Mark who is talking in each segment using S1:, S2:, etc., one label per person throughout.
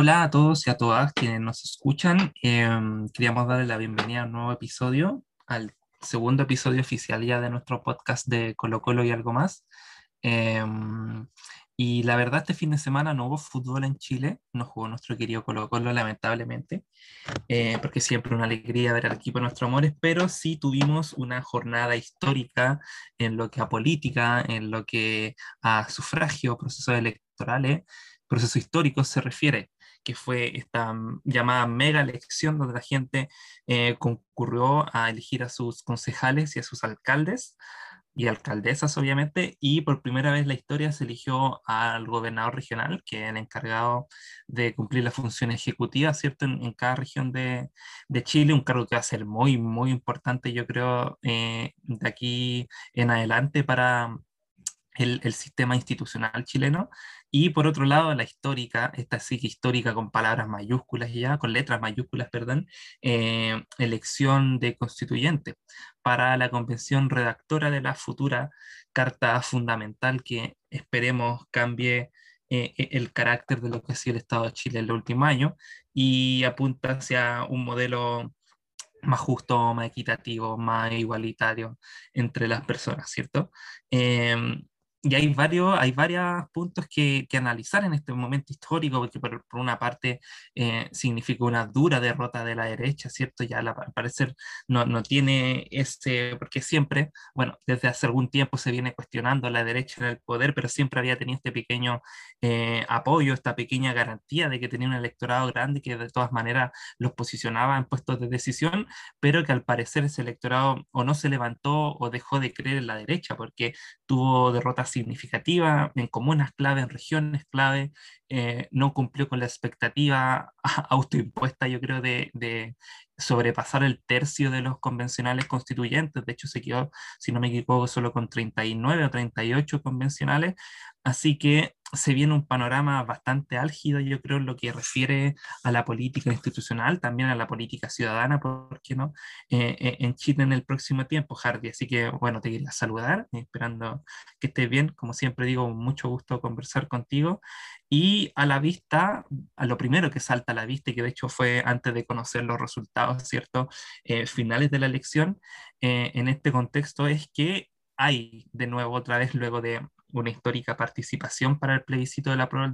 S1: Hola a todos y a todas quienes nos escuchan. Em, queríamos darle la bienvenida a un nuevo episodio, al segundo episodio oficial ya de nuestro podcast de Colo Colo y algo más. Em, y la verdad, este fin de semana no hubo fútbol en Chile, no jugó nuestro querido Colo Colo, lamentablemente, eh, porque siempre una alegría ver al equipo de nuestros amores, pero sí tuvimos una jornada histórica en lo que a política, en lo que a sufragio, procesos electorales, procesos históricos se refiere fue esta llamada mega elección donde la gente eh, concurrió a elegir a sus concejales y a sus alcaldes y alcaldesas, obviamente, y por primera vez en la historia se eligió al gobernador regional, que es el encargado de cumplir la función ejecutiva, ¿cierto?, en, cada región de, de, Chile, un cargo que va a ser muy, muy importante, yo creo, eh, de aquí en adelante para el, sistema institucional chileno. Y por otro lado, la histórica, esta sí que histórica con palabras mayúsculas ya, con letras mayúsculas, perdón, eh, elección de constituyente para la convención redactora de la futura Carta Fundamental que esperemos cambie eh, e, el carácter de lo que ha sido el Estado de Chile en el último año y apunta hacia un modelo más justo, más equitativo, más igualitario entre las personas, ¿cierto? Eh, y hay varios, hay varios puntos que, que, analizar en este momento histórico, porque por, por una parte eh, significa una dura derrota de la derecha, ¿cierto? Ya al parecer no, no, tiene ese, porque siempre, bueno, desde hace algún tiempo se viene cuestionando la derecha en el poder, pero siempre había tenido este pequeño eh, apoyo, esta pequeña garantía de que tenía un electorado grande que de todas maneras los posicionaba en puestos de decisión, pero que al parecer ese electorado o no se levantó o dejó de creer en la derecha, porque tuvo derrotas significativa en comunas clave, en regiones clave, eh, no cumplió con la expectativa autoimpuesta, yo creo, de, de, sobrepasar el tercio de los convencionales constituyentes. De hecho, se quedó, si no me equivoco, solo con 39 o 38 convencionales. Así que se viene un panorama bastante álgido, yo creo, en lo que refiere a la política institucional, también a la política ciudadana, ¿por qué no? Eh, eh, en Chile en el próximo tiempo, Hardy. Así que, bueno, te quería saludar, esperando que estés bien. Como siempre digo, mucho gusto conversar contigo. Y a la vista, a lo primero que salta a la vista, y que de hecho fue antes de conocer los resultados, ¿cierto? Eh, finales de la elección, en este contexto es que hay de nuevo otra vez, luego de una histórica participación para el plebiscito de la prueba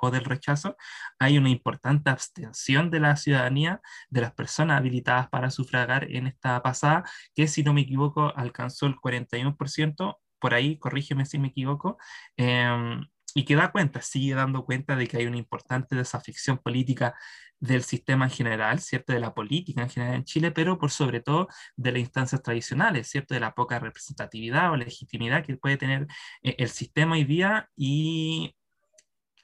S1: o del rechazo, hay una importante abstención de la ciudadanía, de las personas habilitadas para sufragar en esta pasada, que si no me equivoco alcanzó el 41%, por ahí, corrígeme si me equivoco, eh, y que da cuenta, sigue dando cuenta de que hay una importante desafección política del sistema en general, ¿cierto? De la política en general en Chile, pero por sobre todo de las instancias tradicionales, ¿cierto? De la poca representatividad o legitimidad que puede tener eh, el sistema hoy día y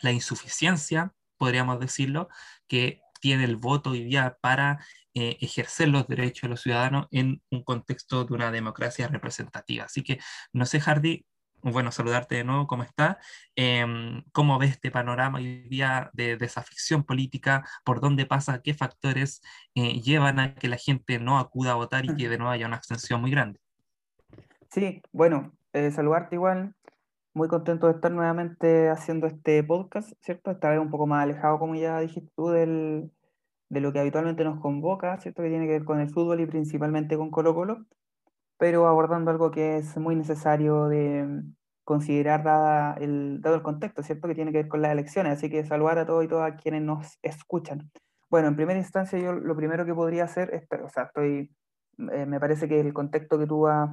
S1: la insuficiencia, podríamos decirlo, que tiene el voto hoy día para eh, ejercer los derechos de los ciudadanos en un contexto de una democracia representativa. Así que, no sé, Hardy, bueno, saludarte de nuevo, ¿cómo está? Em, ¿Cómo ves este panorama hoy día de desafección política? ¿Por dónde pasa? ¿Qué factores eh, llevan a que la gente no acuda a votar y que de nuevo haya una abstención muy grande?
S2: Sí, bueno, eh, saludarte igual. Muy contento de estar nuevamente haciendo este podcast, ¿cierto? Esta vez un poco más alejado, como ya dijiste tú, del, de lo que habitualmente nos convoca, ¿cierto? Que tiene que ver con el fútbol y principalmente con Colo Colo pero abordando algo que es muy necesario de considerar dada el, dado el contexto, ¿cierto? Que tiene que ver con las elecciones, así que saludar a todos y todas quienes nos escuchan. Bueno, en primera instancia yo lo primero que podría hacer es, o sea, estoy, eh, me parece que el contexto que tú has,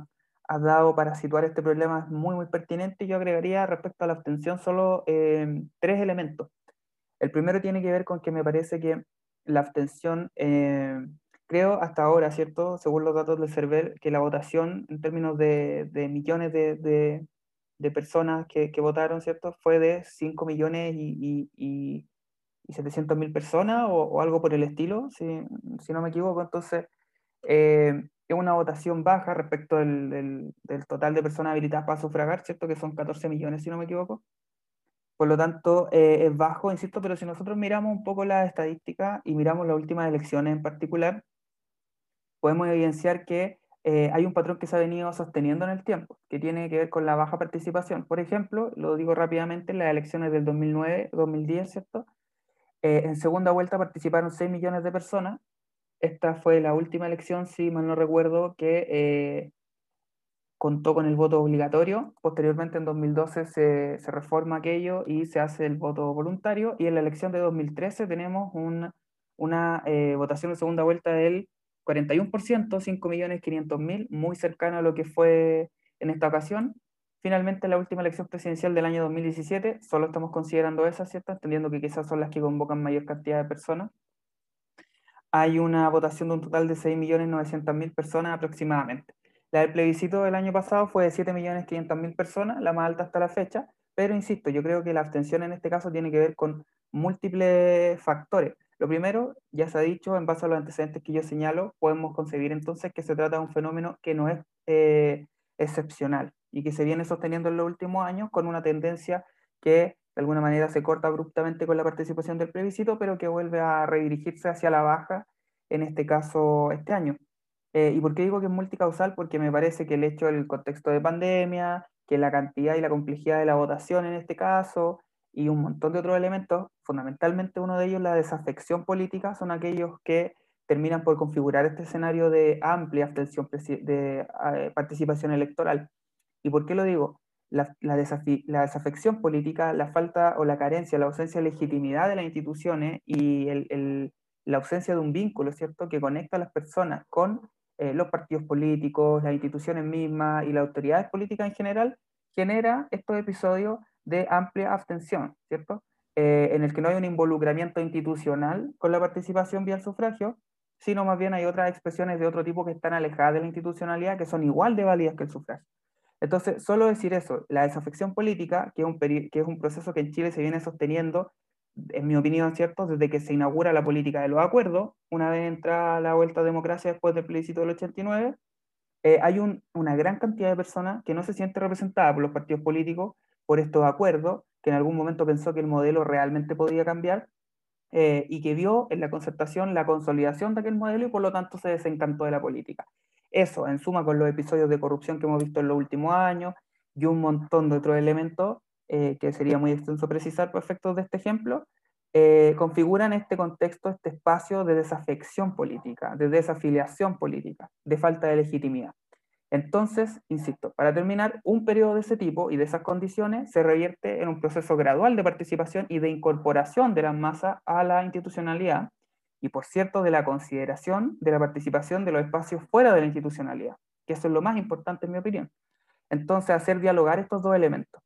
S2: dado para situar este problema es muy, muy pertinente. Yo agregaría respecto a la abstención solo eh, tres elementos. El primero tiene que ver con que me parece que la abstención eh, creo hasta ahora, ¿cierto? Según los datos del CERVEL, que la votación en términos de, de millones de, de, de personas que, que, votaron, ¿cierto? Fue de 5 millones y, y, y 700 mil personas o, o, algo por el estilo, si, si no me equivoco. Entonces, eh, es una votación baja respecto del, del, del, total de personas habilitadas para sufragar, ¿cierto? Que son 14 millones, si no me equivoco. Por lo tanto, eh, es bajo, insisto, pero si nosotros miramos un poco la estadística y miramos las últimas elecciones en particular, podemos evidenciar que eh, hay un patrón que se ha venido sosteniendo en el tiempo, que tiene que ver con la baja participación. Por ejemplo, lo digo rápidamente, en las elecciones del 2009-2010, ¿cierto? Eh, en segunda vuelta participaron 6 millones de personas. Esta fue la última elección, si mal no recuerdo, que eh, contó con el voto obligatorio. Posteriormente, en 2012, se, se, reforma aquello y se hace el voto voluntario. Y en la elección de 2013 tenemos un, una eh, votación de segunda vuelta del 41%, 5.500.000, muy cercano a lo que fue en esta ocasión. Finalmente, la última elección presidencial del año 2017, solo estamos considerando esas, ¿cierto? Entendiendo que quizás son las que convocan mayor cantidad de personas. Hay una votación de un total de 6.900.000 personas aproximadamente. La del plebiscito del año pasado fue de 7.500.000 personas, la más alta hasta la fecha, pero insisto, yo creo que la abstención en este caso tiene que ver con múltiples factores. Lo primero, ya se ha dicho, en base a los antecedentes que yo señalo, podemos concebir entonces que se trata de un fenómeno que no es eh, excepcional y que se viene sosteniendo en los últimos años con una tendencia que de alguna manera se corta abruptamente con la participación del plebiscito, pero que vuelve a redirigirse hacia la baja, en este caso este año. Eh, ¿Y por qué digo que es multicausal? Porque me parece que el hecho del contexto de pandemia, que la cantidad y la complejidad de la votación en este caso, y un montón de otros elementos, fundamentalmente uno de ellos, la desafección política, son aquellos que terminan por configurar este escenario de amplia abstención de eh, participación electoral. ¿Y por qué lo digo? La, la, la, desafección política, la falta o la carencia, la ausencia de legitimidad de las instituciones y el, la ausencia de un vínculo, ¿cierto?, que conecta a las personas con eh, los partidos políticos, las instituciones mismas y las autoridades políticas en general, genera estos episodios de amplia abstención, ¿cierto? Eh, en el que no hay un involucramiento institucional con la participación vía el sufragio, sino más bien hay otras expresiones de otro tipo que están alejadas de la institucionalidad, que son igual de válidas que el sufragio. Entonces, solo decir eso, la desafección política, que es, un proceso que en Chile se viene sosteniendo, en mi opinión, ¿cierto?, desde que se inaugura la política de los acuerdos, una vez entra la vuelta a democracia después del plebiscito del 89, eh, hay un, una gran cantidad de personas que no se siente representada por los partidos políticos, por estos acuerdos, que en algún momento pensó que el modelo realmente podía cambiar eh, y que vio en la concertación la consolidación de aquel modelo y por lo tanto se desencantó de la política. Eso, en suma, con los episodios de corrupción que hemos visto en los últimos años y un montón de otros elementos, eh, que sería muy extenso precisar por efectos de este ejemplo, eh, configuran este contexto, este espacio de desafección política, de desafiliación política, de falta de legitimidad. Entonces, insisto, para terminar, un periodo de ese tipo y de esas condiciones se revierte en un proceso gradual de participación y de incorporación de las masas a la institucionalidad y, por cierto, de la consideración de la participación de los espacios fuera de la institucionalidad, que eso es lo más importante en mi opinión. Entonces, hacer dialogar estos dos elementos.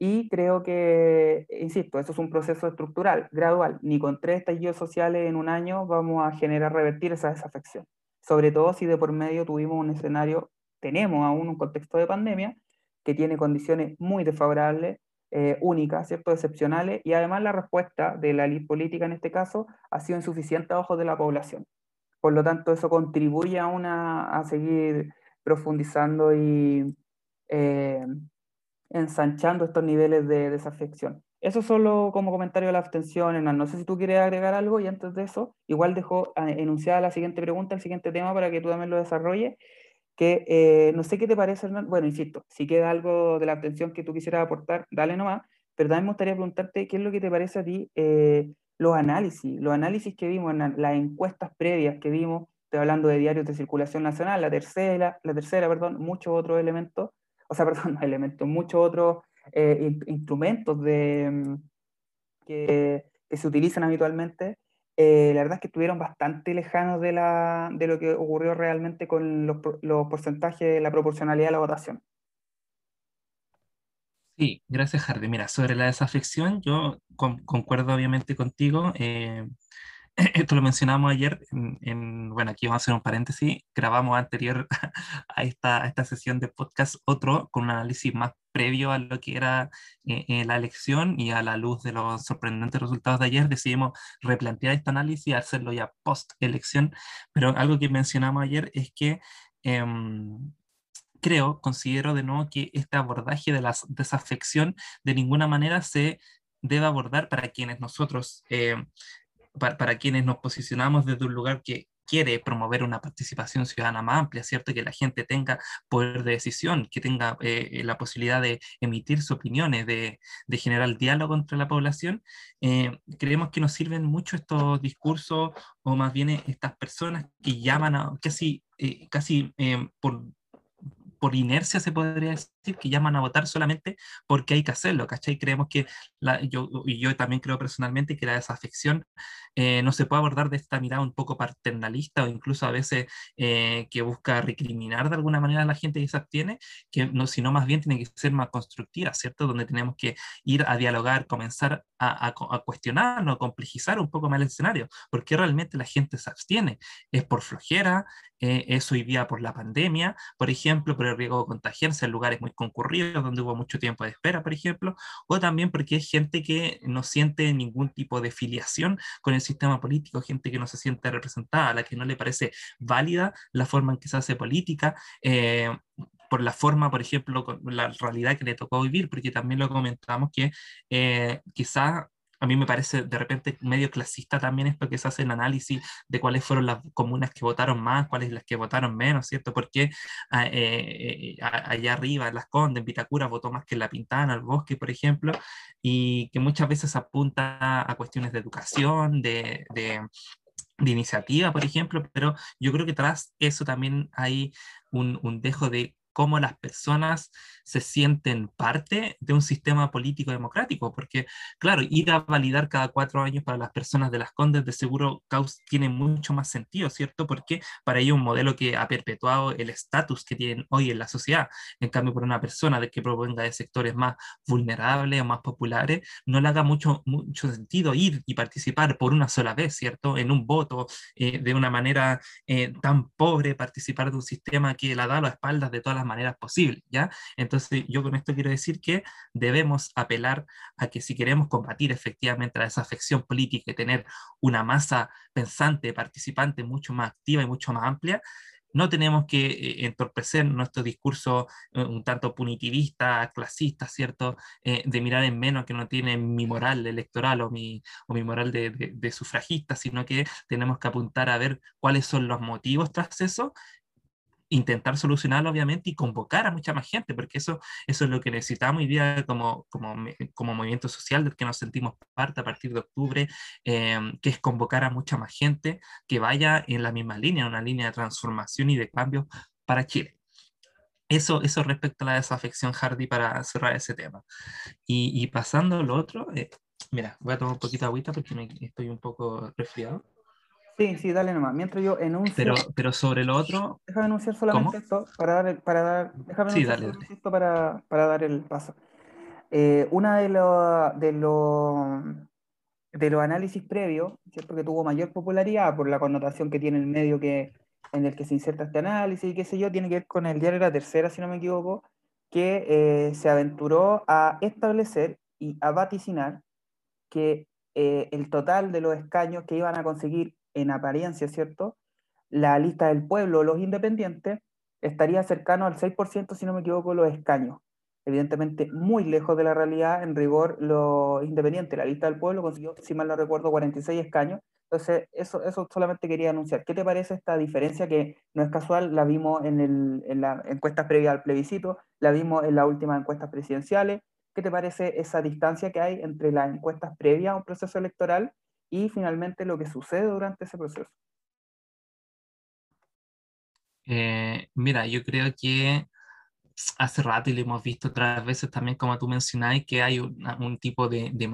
S2: Y creo que, insisto, eso es un proceso estructural, gradual. Ni con tres estallidos sociales en un año vamos a generar, revertir esa desafección. Sobre todo si de por medio tuvimos un escenario tenemos aún un contexto de pandemia que tiene condiciones muy desfavorables, eh, únicas, ¿cierto? excepcionales, y además la respuesta de la ley política en este caso ha sido insuficiente a ojos de la población. Por lo tanto, eso contribuye a, una, a seguir profundizando y eh, ensanchando estos niveles de desafección. Eso solo como comentario de la abstención, No sé si tú quieres agregar algo y antes de eso, igual dejo ah, enunciada la siguiente pregunta, el siguiente tema para que tú también lo desarrolles que eh, no sé qué te parece, Hernán. Bueno, insisto, si queda algo de la atención que tú quisieras aportar, dale nomás, pero también me gustaría preguntarte qué es lo que te parece a ti eh, los análisis, los análisis que vimos en las encuestas previas que vimos, estoy hablando de diarios de circulación nacional, la tercera, la tercera, perdón, muchos otros elementos, o sea, perdón, elementos, muchos otros eh, instrumentos de, mm, que se utilizan habitualmente eh, la verdad es que estuvieron bastante lejanos de, la, de lo que ocurrió realmente con los, los porcentajes la proporcionalidad de la votación.
S1: Sí, gracias, Hardy. Mira, sobre la desafección, yo concuerdo obviamente contigo. Eh, esto lo mencionamos ayer, en, bueno, aquí vamos a hacer un paréntesis, grabamos anterior a esta, esta sesión de podcast otro con un análisis más previo a lo que era eh, eh, la elección y a la luz de los sorprendentes resultados de ayer, decidimos replantear este análisis y hacerlo ya post-elección, pero algo que mencionamos ayer es que... Em, creo, considero de nuevo que este abordaje de la desafección de ninguna manera se debe abordar para quienes nosotros eh, para, quienes nos posicionamos desde un lugar que quiere promover una participación ciudadana más amplia, ¿cierto? Que la gente tenga poder de decisión, que tenga eh, la posibilidad de emitir sus opiniones, de, de generar diálogo entre la población, eh, creemos que nos sirven mucho estos discursos o más bien estas personas que llaman a casi, casi por por inercia se podría decir que llaman a votar solamente porque hay que hacerlo, ¿cachai? Creemos que, la, yo, y yo también creo personalmente que la desafección eh, no se puede abordar de esta mirada un poco paternalista o incluso a veces eh, que busca recriminar de alguna manera a la gente que se abstiene, que no, sino más bien tiene que ser más constructiva, ¿cierto? Donde tenemos que ir a dialogar, comenzar a, a, cuestionarnos, a complejizar un poco más el escenario, porque realmente la gente se abstiene, es por flojera, eh, es hoy día por la pandemia, por ejemplo, por el riesgo de contagiarse en lugares muy concurridos donde hubo mucho tiempo de espera, por ejemplo, o también porque hay gente que no siente ningún tipo de filiación con el sistema político, gente que no se siente representada, a la que no le parece válida la forma en que se hace política. Eh, por la forma, por ejemplo, con la realidad que le tocó vivir, porque también lo comentamos que eh, a mí me parece de repente medio clasista también esto que se hace el análisis de cuáles fueron las comunas que votaron más, cuáles las que votaron menos, ¿cierto? Porque ah, eh, eh, allá arriba, en Las Condes, en Vitacura, votó más que en La Pintana, el Bosque, por ejemplo, y que muchas veces apunta a cuestiones de educación, de, de de iniciativa, por ejemplo, pero yo creo que tras eso también hay un, un dejo de cómo las personas se sienten parte de un sistema político democrático, porque claro, ir a validar cada cuatro años para las personas de las Condes de seguro tiene mucho más sentido, ¿cierto? Porque para ello un modelo que ha perpetuado el estatus que tienen hoy en la sociedad, en cambio por una persona de que provenga de sectores más vulnerables o más populares, no le haga mucho, mucho sentido ir y participar por una sola vez, ¿cierto? En un voto, eh, de una manera eh, tan pobre, participar de un sistema que la da a las espaldas de todas las maneras posibles, ¿ya? Entonces, yo con esto quiero decir que debemos apelar a que si queremos combatir efectivamente la desafección política y tener una masa pensante, participante mucho más activa y mucho más amplia, no tenemos que eh, entorpecer nuestro discurso eh, un tanto punitivista, clasista, ¿cierto? Eh, de mirar en menos que no tiene mi moral electoral o mi, o mi moral de, sufragista, sino que tenemos que apuntar a ver cuáles son los motivos tras eso intentar solucionarlo, obviamente, y convocar a mucha más gente, porque eso, eso es lo que necesitamos hoy día como, como, como movimiento social del que nos sentimos parte a partir de octubre, em, que es convocar a mucha más gente que vaya en la misma línea, una línea de transformación y de cambio para Chile. Eso, eso respecto a la desafección Hardy para cerrar ese tema. Y, y pasando a lo otro, eh, mira, voy a tomar un poquito de agüita porque estoy un poco resfriado.
S2: Sí, sí, dale nomás. Mientras yo enuncio.
S1: Pero, pero sobre lo otro.
S2: Déjame anunciar solamente esto para dar el, para dar. Déjame
S1: sí, dale, dale.
S2: esto para, para, dar el paso. Eh, una de los de los de los análisis previos, ¿cierto? que tuvo mayor popularidad por la connotación que tiene el medio que, en el que se inserta este análisis y qué sé yo, tiene que ver con el diario La Tercera, si no me equivoco, que eh, se aventuró a establecer y a vaticinar que eh, el total de los escaños que iban a conseguir en apariencia, ¿cierto? La lista del pueblo, los independientes, estaría cercano al 6%, si no me equivoco, los escaños. Evidentemente, muy lejos de la realidad, en rigor, los independientes, la lista del pueblo consiguió, si mal no recuerdo, 46 escaños. Entonces, eso, eso solamente quería anunciar. ¿Qué te parece esta diferencia que no es casual? La vimos en, el, en la encuesta previa al plebiscito, la vimos en las últimas encuestas presidenciales. ¿Qué te parece esa distancia que hay entre las encuestas previas a un proceso electoral y finalmente lo que sucede durante ese proceso.
S1: Eh, mira, yo creo que hace rato y lo hemos visto otras veces también, como tú mencionabas, que hay un, tipo de, de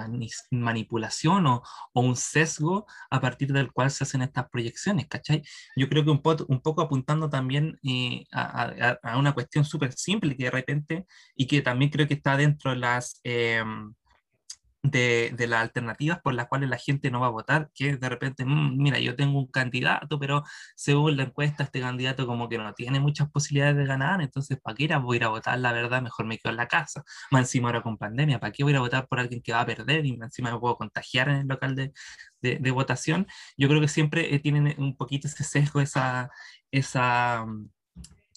S1: manipulación o, o, un sesgo a partir del cual se hacen estas proyecciones, ¿cachai? Yo creo que un, po un poco apuntando también eh, a, a, a, una cuestión súper simple que de repente, y que también creo que está dentro de las... Eh, de, de, las alternativas por las cuales la gente no va a votar, que de repente, mmm, mira, yo tengo un candidato, pero según la encuesta este candidato como que no tiene muchas posibilidades de ganar, entonces ¿para qué voy a ir a votar? La verdad, mejor me quedo en la casa. Más encima ahora con pandemia, ¿para qué voy a ir a votar por alguien que va a perder y encima me puedo contagiar en el local de, de, de votación? Yo creo que siempre eh, tienen un poquito ese sesgo, esa... esa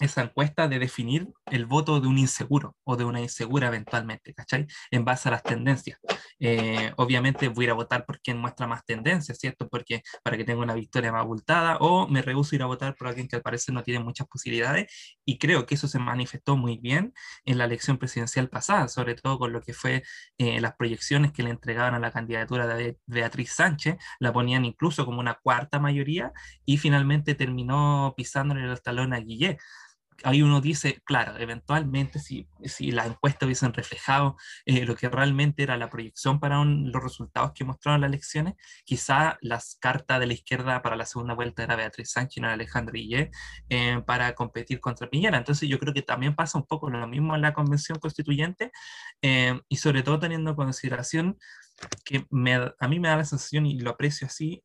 S1: esa encuesta de definir el voto de un inseguro o de una insegura eventualmente, ¿cachai? En base a las tendencias. eh, obviamente voy a ir a votar por quien muestra más tendencia, ¿cierto? Porque para que tenga una victoria más abultada, o me rehuso a ir a votar por alguien que al parecer no tiene muchas posibilidades, y creo que eso se manifestó muy bien en la elección presidencial pasada, sobre todo con lo que fue eh, las proyecciones que le entregaban a la candidatura de Beatriz Sánchez, la ponían incluso como una cuarta mayoría, y finalmente terminó pisándole el talón a Guillet ahí uno dice, claro, eventualmente si, si las encuestas hubiesen reflejado eh, lo que realmente era la proyección para los resultados que mostraron las elecciones, quizá las cartas de la izquierda para la segunda vuelta era Beatriz Sánchez y no Alejandro eh, para competir contra Piñera. Entonces yo creo que también pasa un poco lo mismo en la convención constituyente eh, y sobre todo teniendo en consideración que me, a mí me da la sensación y lo aprecio así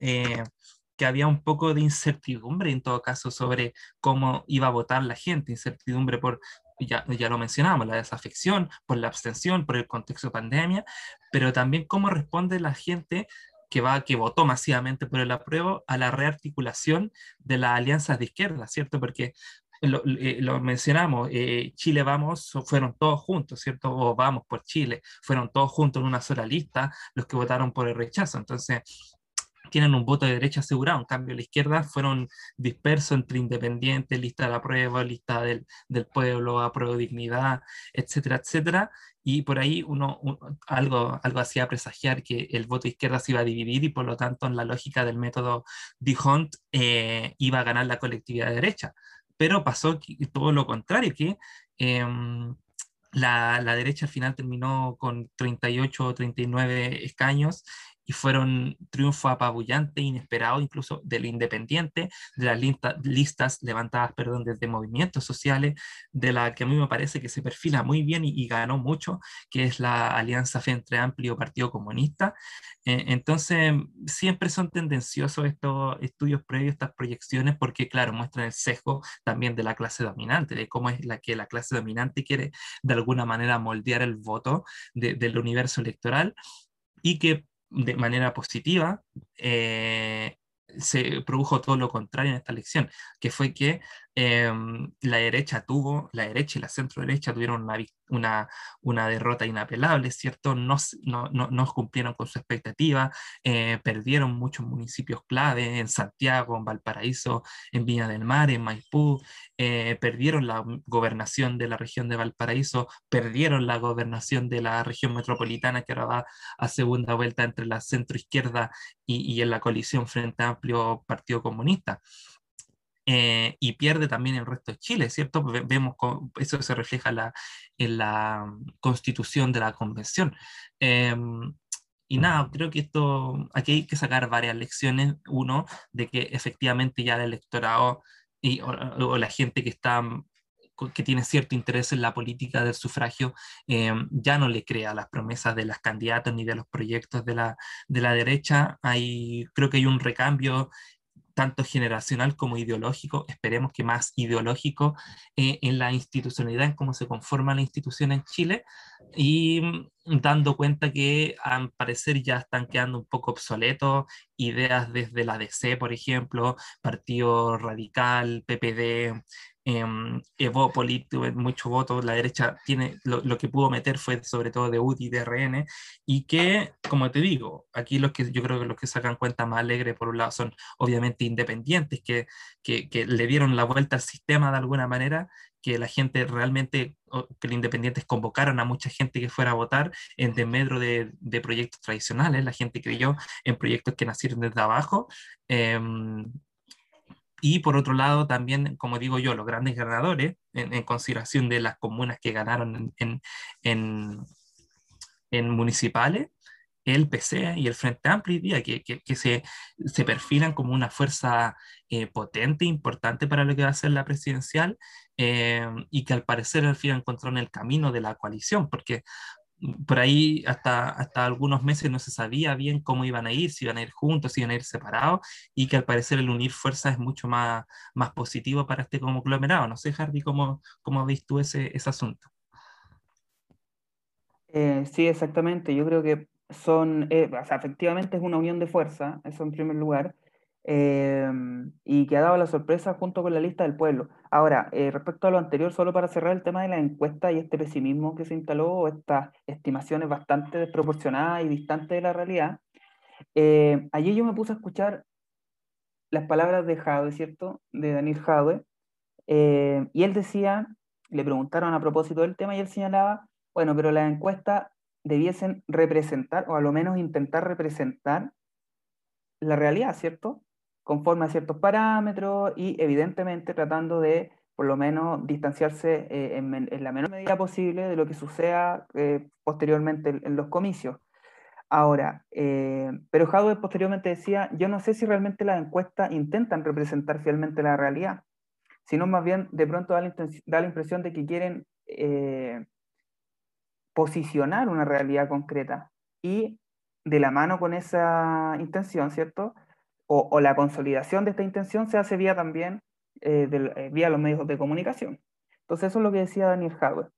S1: que había un poco de incertidumbre en todo caso sobre cómo iba a votar la gente, incertidumbre por, ya, ya lo mencionamos, la desafección, por la abstención, por el contexto de pandemia, pero también cómo responde la gente que, va, que votó masivamente por el apruebo a la rearticulación de las alianzas de izquierda, ¿cierto? Porque lo, eh, mencionamos, eh, Chile Vamos fueron todos juntos, ¿cierto? O Vamos por Chile, fueron todos juntos en una sola lista los que votaron por el rechazo. Entonces, tienen un voto de derecha asegurado. En cambio, la izquierda fueron dispersos entre independientes, lista de la prueba, lista del, del pueblo, apruebo dignidad, etcétera, etcétera. Y por ahí uno, algo, algo hacía presagiar que el voto de izquierda se iba a dividir y por lo tanto en la lógica del método D'Hondt eh, iba a ganar la colectividad de derecha. Pero pasó todo lo contrario, que em, la, la, derecha al final terminó con 38 o 39 escaños y fueron triunfo apabullante, inesperado incluso de lo independiente, de las listas levantadas perdón, desde movimientos sociales, de la que a mí me parece que se perfila muy bien y, ganó mucho, que es la Alianza Frente Amplio Partido Comunista. Eh, entonces, siempre son tendenciosos estos estudios previos, estas proyecciones, porque claro, muestran el sesgo también de la clase dominante, de cómo es la que la clase dominante quiere de alguna manera moldear el voto del universo electoral y que de manera positiva, eh, se produjo todo lo contrario en esta elección, que fue que em, la derecha tuvo, la derecha y la centro derecha tuvieron una, una, una derrota inapelable, ¿cierto? No, no, no, cumplieron con su expectativa, eh, perdieron muchos municipios clave en Santiago, en Valparaíso, en Viña del Mar, en Maipú, eh, perdieron la gobernación de la región de Valparaíso, perdieron la gobernación de la región metropolitana que ahora va a segunda vuelta entre la centro izquierda y, y en la coalición Frente Amplio Partido Comunista. Eh, y pierde también el resto de Chile, ¿cierto? Vemos eso se refleja la, en la constitución de la convención. Em, y nada, creo que esto, aquí hay que sacar varias lecciones. Uno, de que efectivamente ya el electorado y, o, la gente que está que tiene cierto interés en la política del sufragio, em, ya no le crea las promesas de las candidatas ni de los proyectos de la, de la derecha. Hay, creo que hay un recambio tanto generacional como ideológico, esperemos que más ideológico, eh, en la institucionalidad, en cómo se conforma la institución en Chile, y mm, dando cuenta que al parecer ya están quedando un poco obsoletos ideas desde la DC, por ejemplo, Partido Radical, PPD, Evópolis tuvo mucho voto, la derecha tiene, lo, que pudo meter fue sobre todo de UDI de RN, y que, como te digo, aquí los que yo creo que los que sacan cuenta más alegre, por un lado, son obviamente independientes, que, que, que le dieron la vuelta al sistema de alguna manera, que la gente realmente, que los independientes convocaron a mucha gente que fuera a votar en desmedro de, de proyectos tradicionales, la gente creyó en proyectos que nacieron desde abajo. Eh, y por otro lado, también, como digo yo, los grandes ganadores, en, consideración de las comunas que ganaron en, en, en municipales, el PC y el Frente Amplio que, que, que se, se, perfilan como una fuerza eh, potente, importante para lo que va a ser la presidencial, eh, y que al parecer al final encontraron el camino de la coalición, porque por ahí hasta, hasta algunos meses no se sabía bien cómo iban a ir, si iban a ir juntos, si iban a ir separados, y que al parecer el unir fuerzas es mucho más, más positivo para este conglomerado. No sé, Hardy, ¿cómo, cómo ves tú ese, ese asunto?
S2: Eh, sí, exactamente. Yo creo que son, eh, o sea, efectivamente es una unión de fuerza, eso en primer lugar. Em, y que ha dado la sorpresa junto con la lista del pueblo. Ahora, eh, respecto a lo anterior, solo para cerrar el tema de la encuesta y este pesimismo que se instaló, estas estimaciones bastante desproporcionadas y distantes de la realidad, eh, allí yo me puse a escuchar las palabras de Jadwe, ¿cierto? De Daniel Jadwe, eh, y él decía, le preguntaron a propósito del tema y él señalaba, bueno, pero las encuestas debiesen representar, o a lo menos intentar representar la realidad, ¿cierto? Conforme a ciertos parámetros y evidentemente tratando de por lo menos distanciarse eh, en, la menor medida posible de lo que suceda eh, posteriormente en, los comicios. Ahora, eh, pero Jadwe posteriormente decía, yo no sé si realmente las encuestas intentan representar fielmente la realidad, sino más bien de pronto da la, da la impresión de que quieren posicionar una realidad concreta y de la mano con esa intención, ¿cierto? O, la consolidación de esta intención se hace vía también eh, eh, vía los medios de comunicación. Entonces eso es lo que decía Daniel Howard,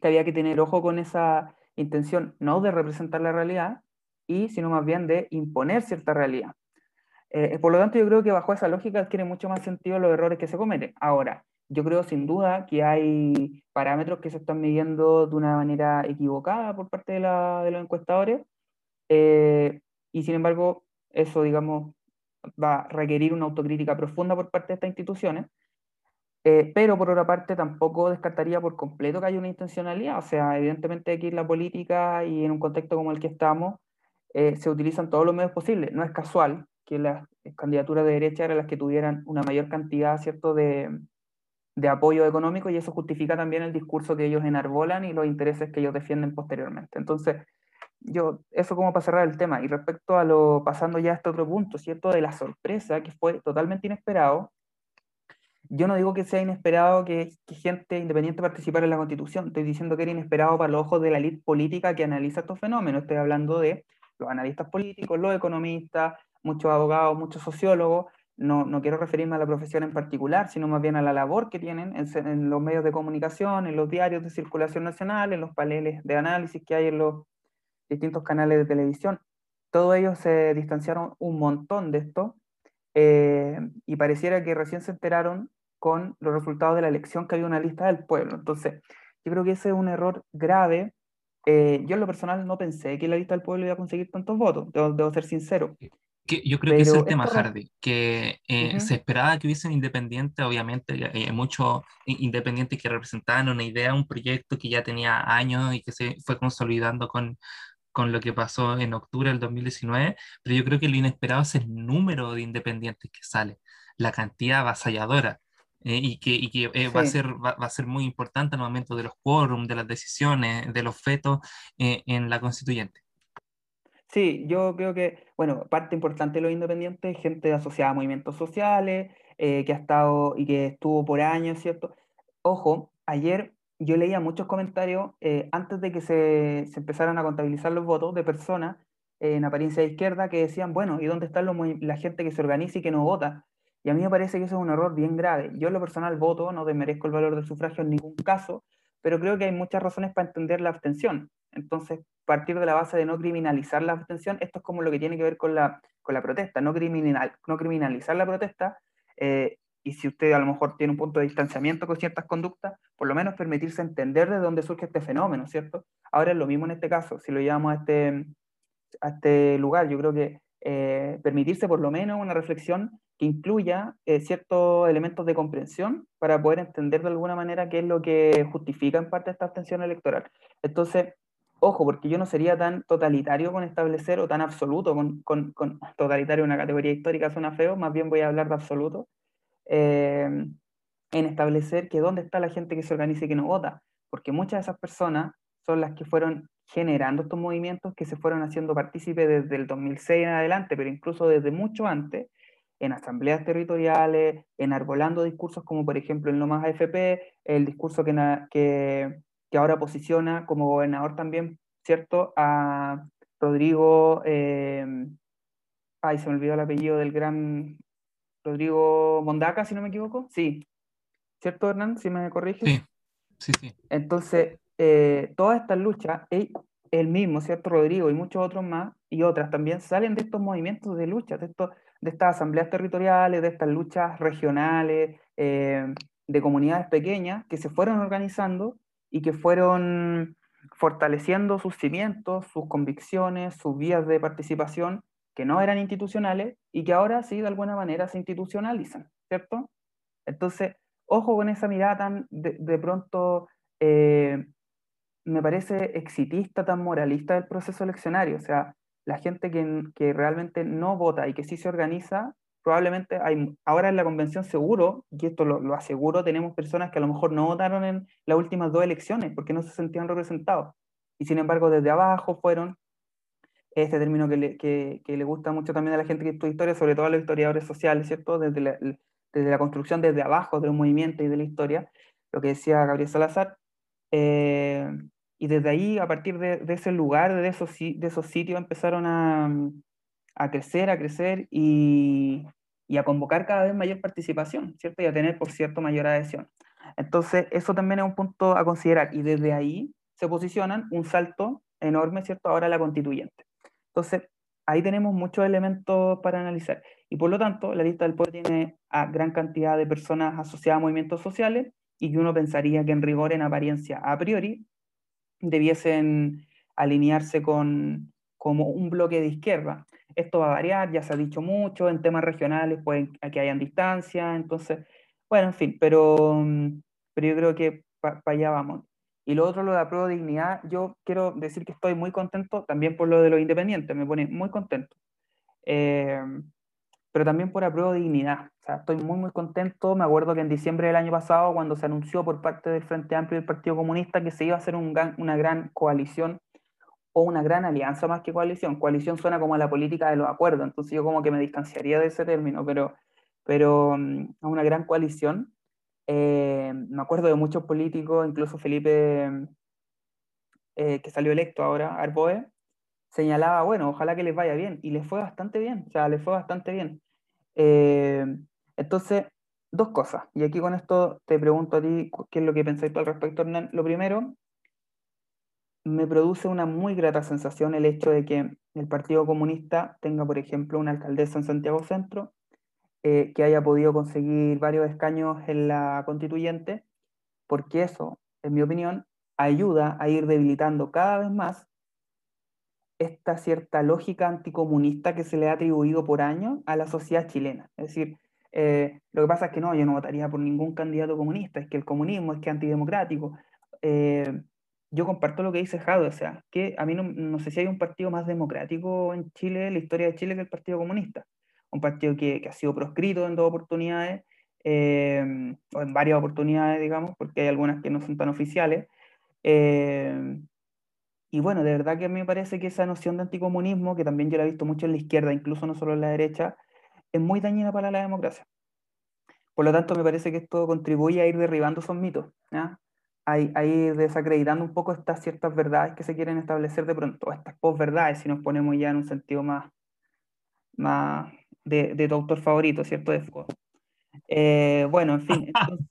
S2: que había que tener ojo con esa intención no de representar la realidad, y sino más bien de imponer cierta realidad. Eh, por lo tanto, yo creo que bajo esa lógica tiene mucho más sentido los errores que se cometen. Ahora, yo creo sin duda que hay parámetros que se están midiendo de una manera equivocada por parte de, la, de los encuestadores, y sin embargo, eso, digamos, va a requerir una autocrítica profunda por parte de estas instituciones, eh, pero por otra parte tampoco descartaría por completo que haya una intencionalidad, o sea, evidentemente aquí en la política y en un contexto como el que estamos, eh, se utilizan todos los medios posibles, no es casual que las candidaturas de derecha eran las que tuvieran una mayor cantidad, ¿cierto?, de, de apoyo económico y eso justifica también el discurso que ellos enarbolan y los intereses que ellos defienden posteriormente. Entonces, yo, eso como para cerrar el tema. Y respecto a lo, pasando ya a este otro punto, ¿cierto? De la sorpresa, que fue totalmente inesperado. Yo no digo que sea inesperado que, gente independiente participara en la constitución, estoy diciendo que era inesperado para los ojos de la élite política que analiza estos fenómenos. Estoy hablando de los analistas políticos, los economistas, muchos abogados, muchos sociólogos. No, no quiero referirme a la profesión en particular, sino más bien a la labor que tienen en, en los medios de comunicación, en los diarios de circulación nacional, en los paneles de análisis que hay en los distintos canales de televisión. Todos ellos se distanciaron un montón de esto eh, y pareciera que recién se enteraron con los resultados de la elección que había una lista del pueblo. Entonces, yo creo que ese es un error grave. Eh, yo en lo personal no pensé que la lista del pueblo iba a conseguir tantos votos, debo, ser sincero.
S1: Que yo creo que ese es el tema, Hardy, que eh, se esperaba que hubiesen independientes, obviamente, hay muchos independientes que representaban una idea, un proyecto que ya tenía años y que se fue consolidando con, con lo que pasó en octubre del 2019, pero yo creo que lo inesperado es el número de independientes que sale, la cantidad avasalladora. Eh, y que, y que eh, va, a ser, va, a ser muy importante en el momento de los quórum, de las decisiones, de los fetos eh, en la constituyente.
S2: Sí, yo creo que, bueno, parte importante de los independientes, gente asociada a movimientos sociales, que ha estado y que estuvo por años, ¿cierto? Ojo, ayer yo leía muchos comentarios eh, antes de que se, se, empezaran a contabilizar los votos de personas eh, en apariencia de izquierda que decían, bueno, ¿y dónde está la gente que se organiza y que no vota? Y a mí me parece que eso es un error bien grave. Yo lo personal voto, no desmerezco el valor del sufragio en ningún caso, pero creo que hay muchas razones para entender la abstención. Entonces, partir de la base de no criminalizar la abstención, esto es como lo que tiene que ver con la, con la protesta, no, criminal, no criminalizar la protesta, eh, y si usted a lo mejor tiene un punto de distanciamiento con ciertas conductas, por lo menos permitirse entender de dónde surge este fenómeno, ¿cierto? Ahora es lo mismo en este caso, si lo llevamos a este, este lugar, yo creo que eh, permitirse por lo menos una reflexión que incluya eh, ciertos elementos de comprensión para poder entender de alguna manera qué es lo que justifica en parte esta abstención electoral. Entonces, ojo, porque yo no sería tan totalitario con establecer o tan absoluto con, con, con totalitario, una categoría histórica suena feo, más bien voy a hablar de absoluto, eh, en establecer que dónde está la gente que se organiza y que no vota, porque muchas de esas personas son las que fueron generando estos movimientos que se fueron haciendo partícipes desde el 2006 en adelante, pero incluso desde mucho antes, en asambleas territoriales, enarbolando discursos como por ejemplo el No AFP, el discurso que, que, que ahora posiciona como gobernador también, ¿cierto?, a Rodrigo, eh, ay, se me olvidó el apellido del gran Rodrigo Mondaca, si no me equivoco. Sí. ¿Cierto, Hernán? Si me corriges.
S1: Sí, sí, sí.
S2: Entonces, eh, todas estas luchas, el mismo, ¿cierto? Rodrigo y muchos otros más y otras también salen de estos movimientos de lucha, de, estos, de estas asambleas territoriales, de estas luchas regionales, eh, de comunidades pequeñas que se fueron organizando y que fueron fortaleciendo sus cimientos, sus convicciones, sus vías de participación, que no eran institucionales y que ahora sí de alguna manera se institucionalizan, ¿cierto? Entonces, ojo con esa mirada tan de, pronto, eh, me parece exitista, tan moralista del proceso eleccionario. O sea, la gente que, que realmente no vota y que sí se organiza, probablemente hay, ahora en la convención seguro, y esto lo, lo, aseguro, tenemos personas que a lo mejor no votaron en las últimas dos elecciones porque no se sentían representados. Y sin embargo, desde abajo fueron, este término que le, que, que le gusta mucho también a la gente que estudia historia, sobre todo a los historiadores sociales, ¿cierto? Desde la, desde la construcción desde abajo de un movimiento y de la historia, lo que decía Gabriel Salazar. Eh, y desde ahí, a partir de, de, ese lugar, de esos, de esos sitios, empezaron a, a crecer, a crecer y, y, a convocar cada vez mayor participación, ¿cierto? Y a tener, por cierto, mayor adhesión. Entonces, eso también es un punto a considerar. Y desde ahí se posicionan un salto enorme, ¿cierto? Ahora la constituyente. Entonces, ahí tenemos muchos elementos para analizar. Y por lo tanto, la lista del poder tiene a gran cantidad de personas asociadas a movimientos sociales y que uno pensaría que en rigor, en apariencia, a priori, debiesen alinearse con como un bloque de izquierda. Esto va a variar, ya se ha dicho mucho, en temas regionales pueden que hayan distancia, entonces, bueno, en fin, pero, pero yo creo que para allá vamos. Y lo otro, lo de de dignidad, yo quiero decir que estoy muy contento también por lo de los independientes, me pone muy contento. Eh, pero también por apruebo dignidad. O sea, estoy muy, muy contento. Me acuerdo que en diciembre del año pasado, cuando se anunció por parte del Frente Amplio y del Partido Comunista que se iba a hacer un una gran coalición o una gran alianza más que coalición. Coalición suena como a la política de los acuerdos, entonces yo como que me distanciaría de ese término, pero, pero mm, una gran coalición eh, me acuerdo de muchos políticos, incluso Felipe, eh, que salió electo ahora, Arboe, señalaba, bueno, ojalá que les vaya bien, y les fue bastante bien, o sea, les fue bastante bien. Eh, entonces, dos cosas, y aquí con esto te pregunto a ti qué es lo que pensáis tú al respecto, Hernán. Lo primero, me produce una muy grata sensación el hecho de que el Partido Comunista tenga, por ejemplo, una alcaldesa en Santiago Centro, eh, que haya podido conseguir varios escaños en la constituyente, porque eso, en mi opinión, ayuda a ir debilitando cada vez más esta cierta lógica anticomunista que se le ha atribuido por años a la sociedad chilena. Es decir, eh, lo que pasa es que no, yo no votaría por ningún candidato comunista, es que el comunismo es que antidemocrático. Eh, yo comparto lo que dice Jado, o sea, que a mí no, no, sé si hay un partido más democrático en Chile, en la historia de Chile, que el Partido Comunista un partido que, ha sido proscrito en dos oportunidades, eh, o en varias oportunidades, digamos, porque hay algunas que no son tan oficiales. Eh, y bueno, de verdad que a mí me parece que esa noción de anticomunismo, que también yo la he visto mucho en la izquierda, incluso no solo en la derecha, es muy dañina para la democracia. Por lo tanto, me parece que esto contribuye a ir derribando esos mitos. A, ir desacreditando un poco estas ciertas verdades que se quieren establecer de pronto, estas posverdades, si nos ponemos ya en un sentido más, de, tu autor favorito, ¿cierto? De Foucault. Eh, bueno, en fin,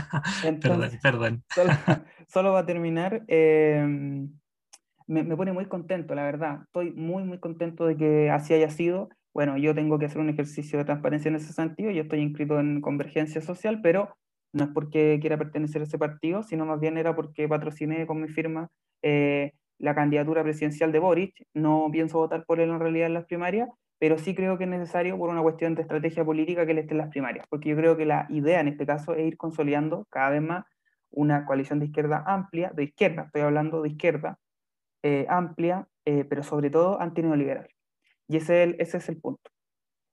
S2: entonces,
S1: perdón, perdón.
S2: Solo, va a terminar. Em, me, me, pone muy contento, la verdad. Estoy muy, muy contento de que así haya sido. Bueno, yo tengo que hacer un ejercicio de transparencia en ese sentido. Yo estoy inscrito en Convergencia Social, pero no es porque quiera pertenecer a ese partido, sino más bien era porque patrociné con mi firma eh, la candidatura presidencial de Boric. No pienso votar por él en realidad en las primarias, pero sí creo que es necesario por una cuestión de estrategia política que él esté las primarias, porque yo creo que la idea en este caso es ir consolidando cada vez más una coalición de izquierda amplia, de izquierda, estoy hablando de izquierda, eh, amplia, eh, pero sobre todo antineoliberal. Y ese es el, ese es el punto.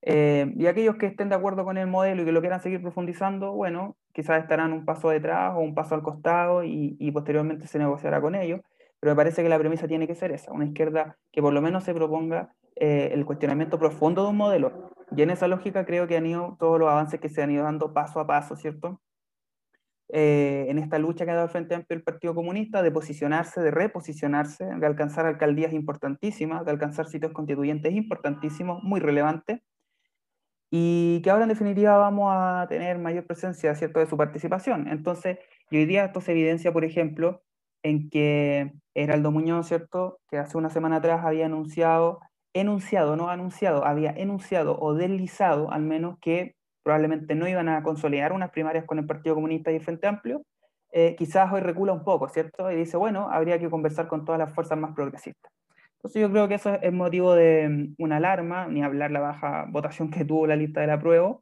S2: Eh, y aquellos que estén de acuerdo con el modelo y que lo quieran seguir profundizando, bueno, quizás estarán un paso detrás o un paso al costado y, y posteriormente se negociará con ellos, pero me parece que la premisa tiene que ser esa, una izquierda que por lo menos se proponga eh, el cuestionamiento profundo de un modelo. Y en esa lógica creo que han ido todos los avances que se han ido dando paso a paso, ¿cierto? Eh, en esta lucha que ha dado el Frente Amplio el Partido Comunista de posicionarse, de reposicionarse, de alcanzar alcaldías importantísimas, de alcanzar sitios constituyentes importantísimos, muy relevantes, y que ahora en definitiva vamos a tener mayor presencia, ¿cierto?, de su participación. Entonces, y hoy día esto se evidencia, por ejemplo, en que Heraldo Muñoz, ¿cierto?, que hace una semana atrás había anunciado, enunciado, no anunciado, había enunciado o deslizado al menos que probablemente no iban a consolidar unas primarias con el Partido Comunista y el Frente Amplio, eh, quizás hoy recula un poco, ¿cierto? Y dice, bueno, habría que conversar con todas las fuerzas más progresistas. Entonces yo creo que eso es motivo de mm, una alarma, ni hablar la baja votación que tuvo la lista de la prueba,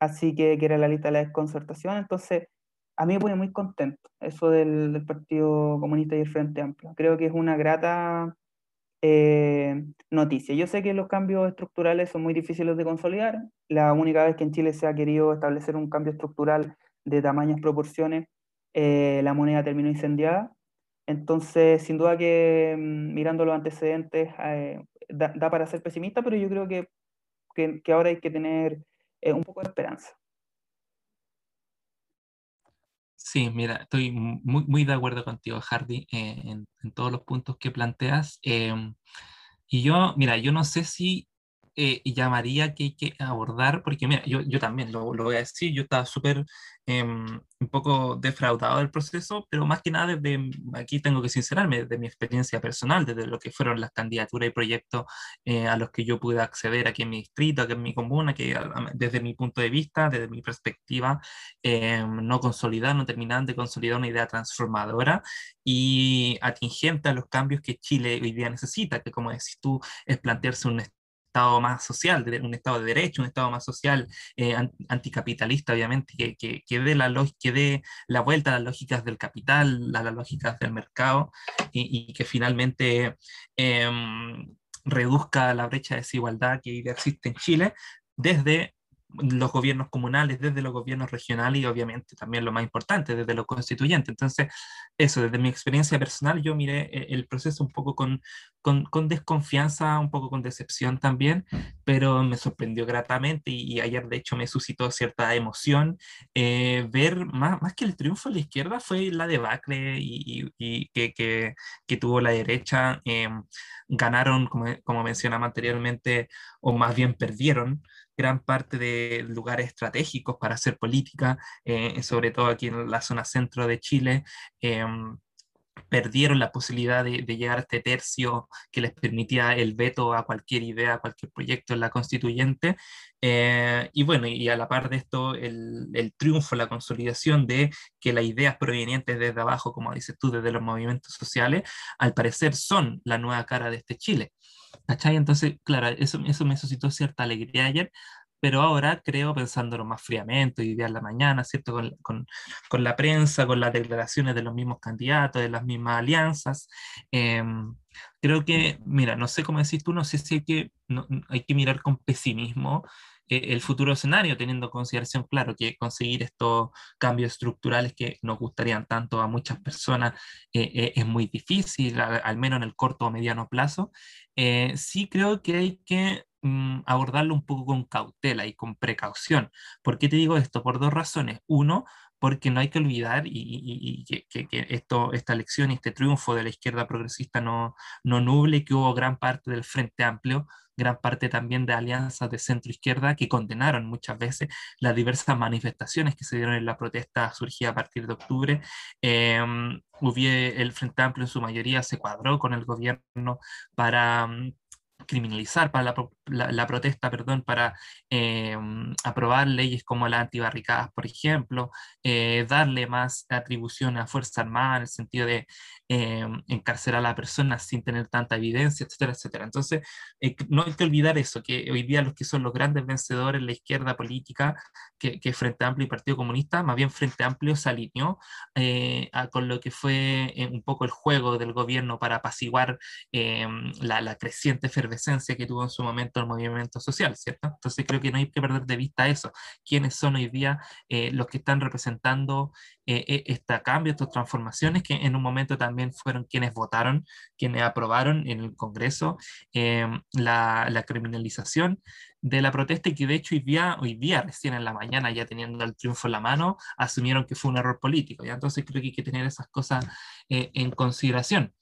S2: así que, que era la lista de la desconcertación, entonces a mí me pone muy contento eso del, del Partido Comunista y el Frente Amplio. Creo que es una grata eh, noticia. Yo sé que los cambios estructurales son muy difíciles de consolidar. La única vez que en Chile se ha querido establecer un cambio estructural de tamañas proporciones, eh, la moneda terminó incendiada. Entonces, sin duda que mm, mirando los antecedentes eh, da, para ser pesimista, pero yo creo que, que, ahora hay que tener un poco de esperanza.
S1: Sí, mira, estoy muy, de acuerdo contigo, Hardy, en, en, todos los puntos que planteas. Em, y yo, mira, yo no sé si eh, llamaría que hay que abordar, porque mira, yo, yo también lo, lo voy a decir, yo estaba súper em, un poco defraudado del proceso, pero más que nada desde, aquí tengo que sincerarme, desde mi experiencia personal, desde lo que fueron las candidaturas y proyectos eh, a los que yo pude acceder aquí en mi distrito, aquí en mi comuna, que desde mi punto de vista, desde mi perspectiva, em, no consolidaron, no terminaban de consolidar una idea transformadora y atingente a los cambios que Chile hoy día necesita, que como decís tú, es plantearse un Estado más social, un Estado de derecho, un Estado más social, eh, anticapitalista, obviamente, que, que, que, dé la que dé la vuelta a las lógicas del capital, a las lógicas del mercado, y, que finalmente em, reduzca la brecha de desigualdad que existe en Chile desde los gobiernos comunales, desde los gobiernos regionales y obviamente también lo más importante, desde los constituyentes. Entonces, eso, desde mi experiencia personal, yo miré eh, el proceso un poco con, con, desconfianza, un poco con decepción también, pero me sorprendió gratamente y, ayer de hecho me suscitó cierta emoción eh, ver más, más que el triunfo de la izquierda fue la debacle y, y, que, que, que, tuvo la derecha. Em, ganaron, como, como mencionaba anteriormente, o más bien perdieron gran parte de lugares estratégicos para hacer política, eh, sobre todo aquí en la zona centro de Chile. Em, perdieron la posibilidad de, llegar a este tercio que les permitía el veto a cualquier idea, a cualquier proyecto en la constituyente. Eh, y bueno, y a la par de esto, el, triunfo, la consolidación de que las ideas provenientes desde abajo, como dices tú, desde los movimientos sociales, al parecer son la nueva cara de este Chile. ¿Cachai? Entonces, claro, eso, eso me suscitó cierta alegría ayer, pero ahora creo, pensándolo más fríamente, hoy día en la mañana, ¿cierto? Con, con, con, la prensa, con las declaraciones de los mismos candidatos, de las mismas alianzas, em, creo que, mira, no sé cómo decís tú, no sé si hay que, no, hay que mirar con pesimismo eh, el futuro escenario, teniendo en consideración, claro, que conseguir estos cambios estructurales que nos gustarían tanto a muchas personas eh, eh, es muy difícil, al, menos en el corto o mediano plazo. sí creo que hay que mm, abordarlo un poco con cautela y con precaución. ¿Por qué te digo esto? Por dos razones. Uno, porque no hay que olvidar y, que, esto, esta elección y este triunfo de la izquierda progresista no, no nuble que hubo gran parte del Frente Amplio gran parte también de alianzas de centro izquierda que condenaron muchas veces las diversas manifestaciones que se dieron en la protesta surgida a partir de octubre. Eh, el Frente Amplio en su mayoría se cuadró con el gobierno para mm, criminalizar para la, protesta, perdón, para eh, aprobar leyes como las antibarricadas, por ejemplo, eh, darle más atribución a Fuerza Armada en el sentido de eh, encarcelar a la persona sin tener tanta evidencia, etcétera, etcétera. Entonces, no hay que olvidar eso, que hoy día los que son los grandes vencedores en la izquierda política, que, que Frente Amplio y Partido Comunista, más bien Frente Amplio se alineó con lo que fue un poco el juego del gobierno para apaciguar la, la creciente efervescencia que tuvo en su momento el movimiento social, ¿cierto? Entonces creo que no hay que perder de vista eso, quiénes son hoy día eh, los que están representando eh, eh, este cambio, estas transformaciones, que en un momento también fueron quienes votaron, quienes aprobaron en el Congreso em, la, la, criminalización de la protesta y que de hecho hoy día, hoy día, recién en la mañana, ya teniendo el triunfo en la mano, asumieron que fue un error político. ¿ya? Entonces creo que hay que tener esas cosas en consideración.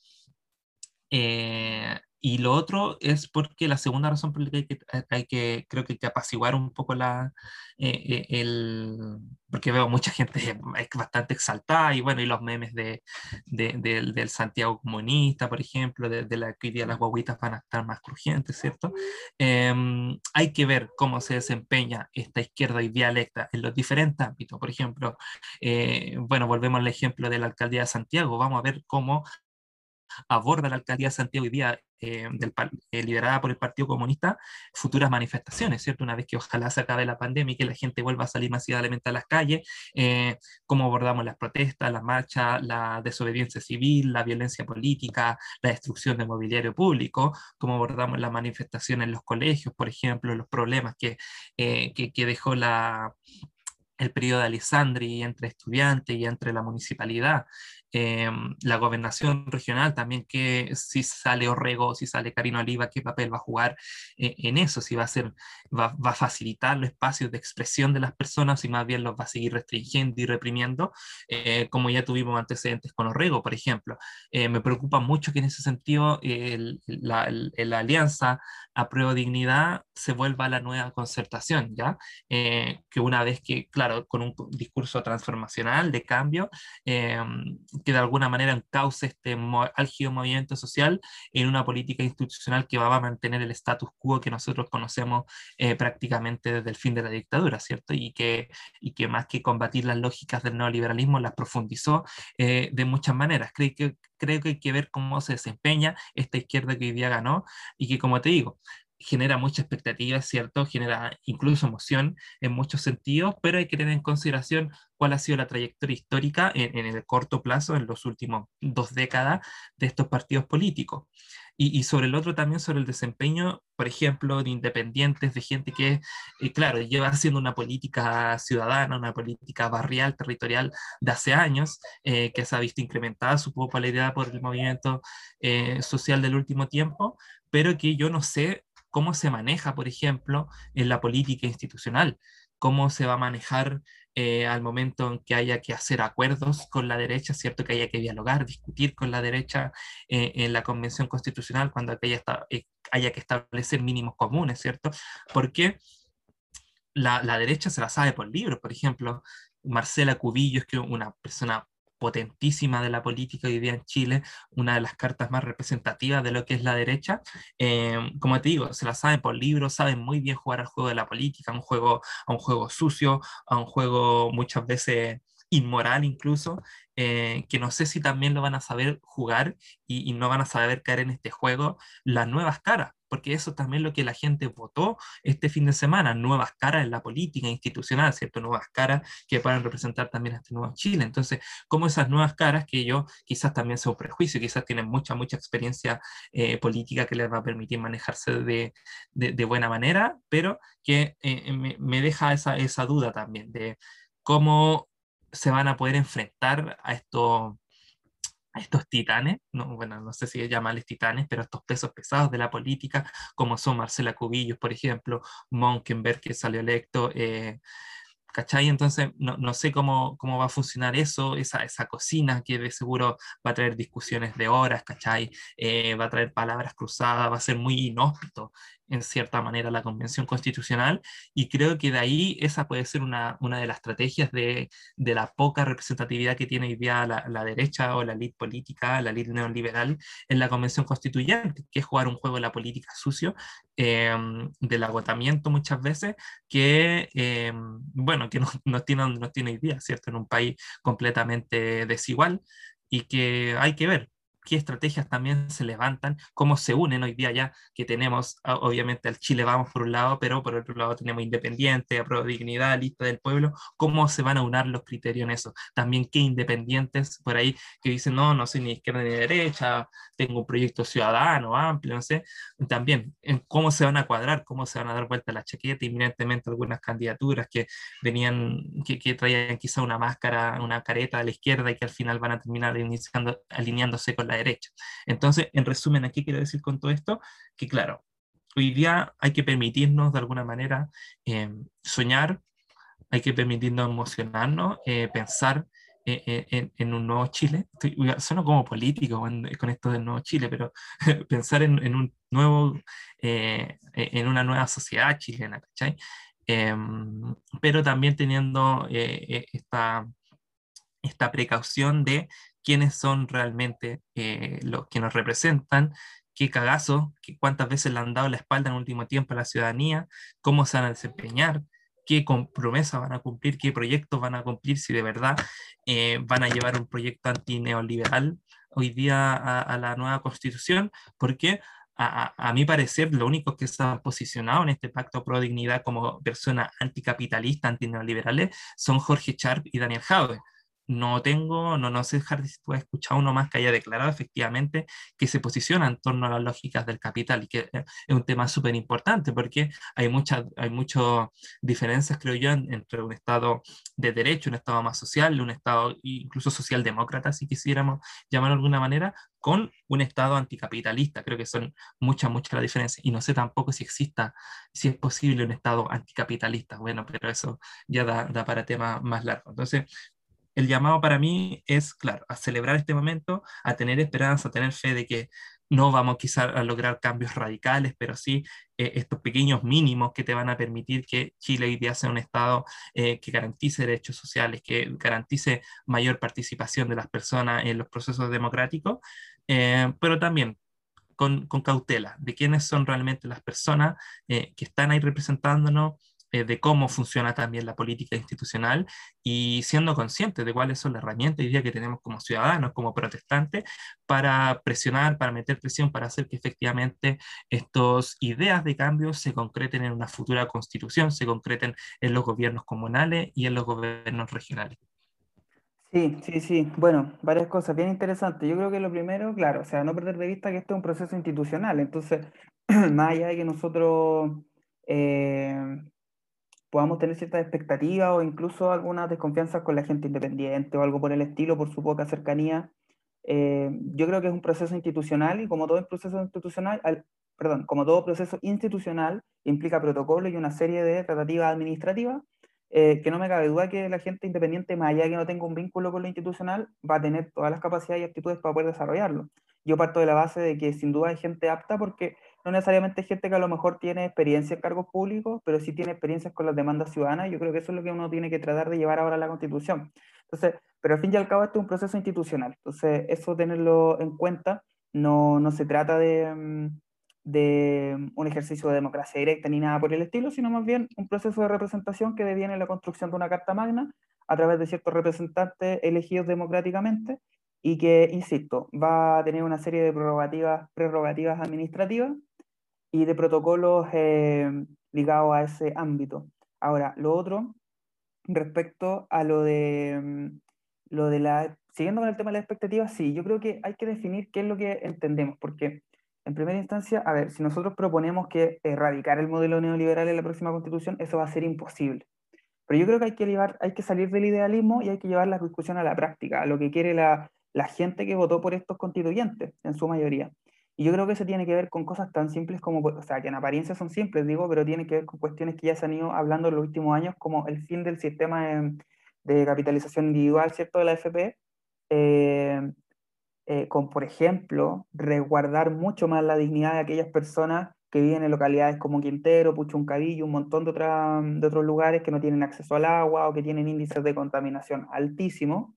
S1: Y lo otro es porque la segunda razón por la que hay que, hay que creo que hay que apaciguar un poco la, eh, el, porque veo mucha gente bastante exaltada y bueno, y los memes de, del Santiago comunista, por ejemplo, de, la que hoy día las guaguitas van a estar más crujientes, ¿cierto? Em, hay que ver cómo se desempeña esta izquierda y dialecta en los diferentes ámbitos. Por ejemplo, eh, bueno, volvemos al ejemplo de la alcaldía de Santiago, vamos a ver cómo aborda la alcaldía de Santiago hoy día, eh, del, eh, liderada por el Partido Comunista, futuras manifestaciones, ¿cierto? Una vez que ojalá se acabe la pandemia y que la gente vuelva a salir masivamente a las calles, eh, cómo abordamos las protestas, las marchas, la desobediencia civil, la violencia política, la destrucción de mobiliario público, cómo abordamos las manifestaciones en los colegios, por ejemplo, los problemas que, que, que dejó la, el periodo de Alessandri entre estudiantes y entre la municipalidad, em, la gobernación regional también, que si sale Orrego, si sale Carino Oliva, qué papel va a jugar eh, en eso, si va a, ser, va, a facilitar los espacios de expresión de las personas, si más bien los va a seguir restringiendo y reprimiendo, eh, como ya tuvimos antecedentes con Orrego, por ejemplo. Eh, me preocupa mucho que en ese sentido la, la, alianza a prueba dignidad se vuelva a la nueva concertación, ¿ya? que una vez que, claro, con un discurso transformacional de cambio, em, que de alguna manera encauce este álgido movimiento social en una política institucional que va a mantener el status quo que nosotros conocemos eh, prácticamente desde el fin de la dictadura, ¿cierto? Y que, y que más que combatir las lógicas del neoliberalismo, las profundizó eh, de muchas maneras. Creo que, creo que hay que ver cómo se desempeña esta izquierda que hoy día ganó y que, como te digo, genera mucha expectativa, ¿cierto? Genera incluso emoción en muchos sentidos, pero hay que tener en consideración cuál ha sido la trayectoria histórica en, el corto plazo, en los últimos dos décadas, de estos partidos políticos. Y, sobre el otro también, sobre el desempeño, por ejemplo, de independientes, de gente que, eh, claro, lleva haciendo una política ciudadana, una política barrial, territorial de hace años, eh, que se ha visto incrementada su popularidad por el movimiento eh, social del último tiempo, pero que yo no sé cómo se maneja, por ejemplo, en la política institucional, cómo se va a manejar eh, al momento en que haya que hacer acuerdos con la derecha, ¿cierto? Que haya que dialogar, discutir con la derecha eh, en la Convención Constitucional, cuando haya, eh, haya que establecer mínimos comunes, ¿cierto? Porque la, derecha se la sabe por libros, por ejemplo, Marcela Cubillo es que una persona potentísima de la política hoy día en Chile, una de las cartas más representativas de lo que es la derecha. Eh, como te digo, se la saben por libros, saben muy bien jugar al juego de la política, a un juego, a un juego sucio, a un juego muchas veces inmoral incluso, eh, que no sé si también lo van a saber jugar y, no van a saber caer en este juego las nuevas caras, porque eso también lo que la gente votó este fin de semana, nuevas caras en la política institucional, ¿cierto? Nuevas caras que puedan representar también a este nuevo Chile. Entonces, como esas nuevas caras que yo quizás también son prejuicio, quizás tienen mucha, mucha experiencia eh, política que les va a permitir manejarse de, de, buena manera, pero que eh, me, me, deja esa, esa duda también de cómo se van a poder enfrentar a estos, a estos titanes, no, bueno, no sé si llamarles titanes, pero estos pesos pesados de la política, como son Marcela Cubillos, por ejemplo, Monkenberg, que salió electo, eh, ¿cachai? Entonces, no, no, sé cómo, cómo va a funcionar eso, esa, esa cocina que de seguro va a traer discusiones de horas, ¿cachai? Eh, va a traer palabras cruzadas, va a ser muy inhóspito en cierta manera la Convención Constitucional y creo que de ahí esa puede ser una, una de las estrategias de, de, la poca representatividad que tiene hoy día la, la, derecha o la elite política, la elite neoliberal en la Convención Constituyente, que es jugar un juego de la política sucio, eh, del agotamiento muchas veces, que, eh, bueno, que no, no, tiene, no tiene hoy ¿cierto? En un país completamente desigual y que hay que ver qué estrategias también se levantan, cómo se unen hoy día ya que tenemos, ah, obviamente, al Chile vamos por un lado, pero por otro lado tenemos Independiente, Aprueba Dignidad, Lista del Pueblo, cómo se van a unir los criterios en eso. También qué independientes por ahí que dicen, no, no soy ni izquierda ni derecha, tengo un proyecto ciudadano amplio, no sé. También en cómo se van a cuadrar, cómo se van a dar vuelta la chaqueta, inminentemente algunas candidaturas que venían, que, que traían quizá una máscara, una careta a la izquierda y que al final van a terminar alineándose con la derecha. Entonces, en resumen, aquí quiero decir con todo esto que, claro, hoy día hay que permitirnos de alguna manera eh, soñar, hay que permitirnos emocionarnos, eh, pensar en, un nuevo Chile. Estoy, sueno como político con, esto del nuevo Chile, pero pensar en, un nuevo, en una nueva sociedad chilena, ¿cachai? Em, pero también teniendo esta, esta precaución de quiénes son realmente los que nos representan, qué cagazo, cuántas veces le han dado la espalda en el último tiempo a la ciudadanía, cómo se van a desempeñar, qué promesas van a cumplir, qué proyectos van a cumplir, si de verdad eh, van a llevar un proyecto antineoliberal hoy día a, la nueva constitución, porque a, a, mi parecer, lo único que se han posicionado en este pacto pro dignidad como personas anticapitalista, antineoliberales, son Jorge Charp y Daniel Jaue no tengo, no, no sé, Hardy, si tú has escuchado uno más que haya declarado efectivamente que se posiciona en torno a las lógicas del capital y que es un tema súper importante porque hay muchas hay muchas diferencias, creo yo, entre un Estado de derecho, un Estado más social, un Estado incluso socialdemócrata, si quisiéramos llamarlo de alguna manera, con un Estado anticapitalista. Creo que son muchas, muchas las diferencias. Y no sé tampoco si exista, si es posible un Estado anticapitalista. Bueno, pero eso ya da, da para temas más largos. Entonces, el llamado para mí es, claro, a celebrar este momento, a tener esperanza, a tener fe de que no vamos quizá a lograr cambios radicales, pero sí eh, estos pequeños mínimos que te van a permitir que Chile hoy día sea un Estado eh, que garantice derechos sociales, que garantice mayor participación de las personas en los procesos democráticos, eh, pero también con, con, cautela de quiénes son realmente las personas que están ahí representándonos eh, de cómo funciona también la política institucional y siendo conscientes de cuáles son las herramientas y día que tenemos como ciudadanos, como protestantes, para presionar, para meter presión, para hacer que efectivamente estas ideas de cambio se concreten en una futura constitución, se concreten en los gobiernos comunales y en los gobiernos regionales.
S2: Sí, sí, sí. Bueno, varias cosas bien interesantes. Yo creo que lo primero, claro, o sea, no perder de vista que esto es un proceso institucional. Entonces, más allá de que nosotros eh, podamos tener ciertas expectativas o incluso algunas desconfianzas con la gente independiente o algo por el estilo, por su poca cercanía. Eh, yo creo que es un proceso institucional y como todo proceso institucional, perdón, como todo proceso institucional implica protocolo y una serie de tratativas administrativas, eh, que no me cabe duda que la gente independiente, más allá de que no tenga un vínculo con lo institucional, va a tener todas las capacidades y aptitudes para poder desarrollarlo. Yo parto de la base de que sin duda hay gente apta porque no necesariamente gente que a lo mejor tiene experiencia en cargos públicos, pero sí tiene experiencias con las demandas ciudadanas. Yo creo que eso es lo que uno tiene que tratar de llevar ahora a la Constitución. Entonces, pero al fin y al cabo este es un proceso institucional. Entonces, eso tenerlo en cuenta. No, no se trata de, mm, de un ejercicio de democracia directa ni nada por el estilo, sino más bien un proceso de representación que deviene la construcción de una Carta Magna a través de ciertos representantes elegidos democráticamente y que, insisto, va a tener una serie de prerrogativas, prerrogativas administrativas y de protocolos eh, ligados a ese ámbito. Ahora, lo otro, respecto a lo de, mm, lo de la, siguiendo con el tema de la expectativa, sí, yo creo que hay que definir qué es lo que entendemos, porque en primera instancia, a ver, si nosotros proponemos que erradicar el modelo neoliberal en la próxima constitución, eso va a ser imposible. Pero yo creo que hay que, llevar, hay que salir del idealismo y hay que llevar la discusión a la práctica, a lo que quiere la, gente que votó por estos constituyentes, en su mayoría. Y yo creo que eso tiene que ver con cosas tan simples como, o sea, que en apariencia son simples, digo, pero tiene que ver con cuestiones que ya se han ido hablando en los últimos años, como el fin del sistema de, capitalización individual, ¿cierto?, de la FP, eh, eh, con, por ejemplo, resguardar mucho más la dignidad de aquellas personas que viven en localidades como Quintero, Puchuncadillo, un montón de, de otros lugares que no tienen acceso al agua o que tienen índices de contaminación altísimos.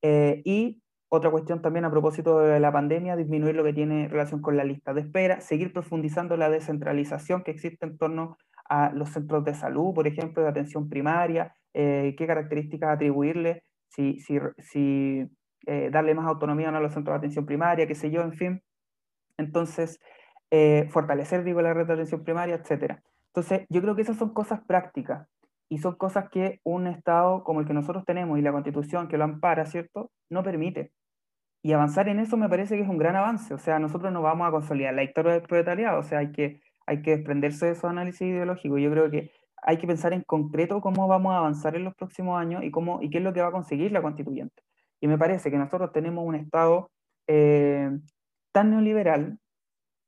S2: Eh, y otra cuestión también a propósito de la pandemia, disminuir lo que tiene relación con la lista de espera, seguir profundizando la descentralización que existe en torno a los centros de salud, por ejemplo, de atención primaria, eh, qué características atribuirle, si, si, si eh, darle más autonomía a los centros de atención primaria, qué sé yo, en fin. Entonces, eh, fortalecer, digo, la red de atención primaria, etc. Entonces, yo creo que esas son cosas prácticas y son cosas que un Estado como el que nosotros tenemos y la Constitución que lo ampara, ¿cierto?, no permite. Y avanzar en eso me parece que es un gran avance. O sea, nosotros no vamos a consolidar la historia del proletariado. O sea, hay que, hay que desprenderse de esos análisis ideológicos. Yo creo que hay que pensar en concreto cómo vamos a avanzar en los próximos años y, cómo, y qué es lo que va a conseguir la constituyente. Y me parece que nosotros tenemos un Estado eh, tan neoliberal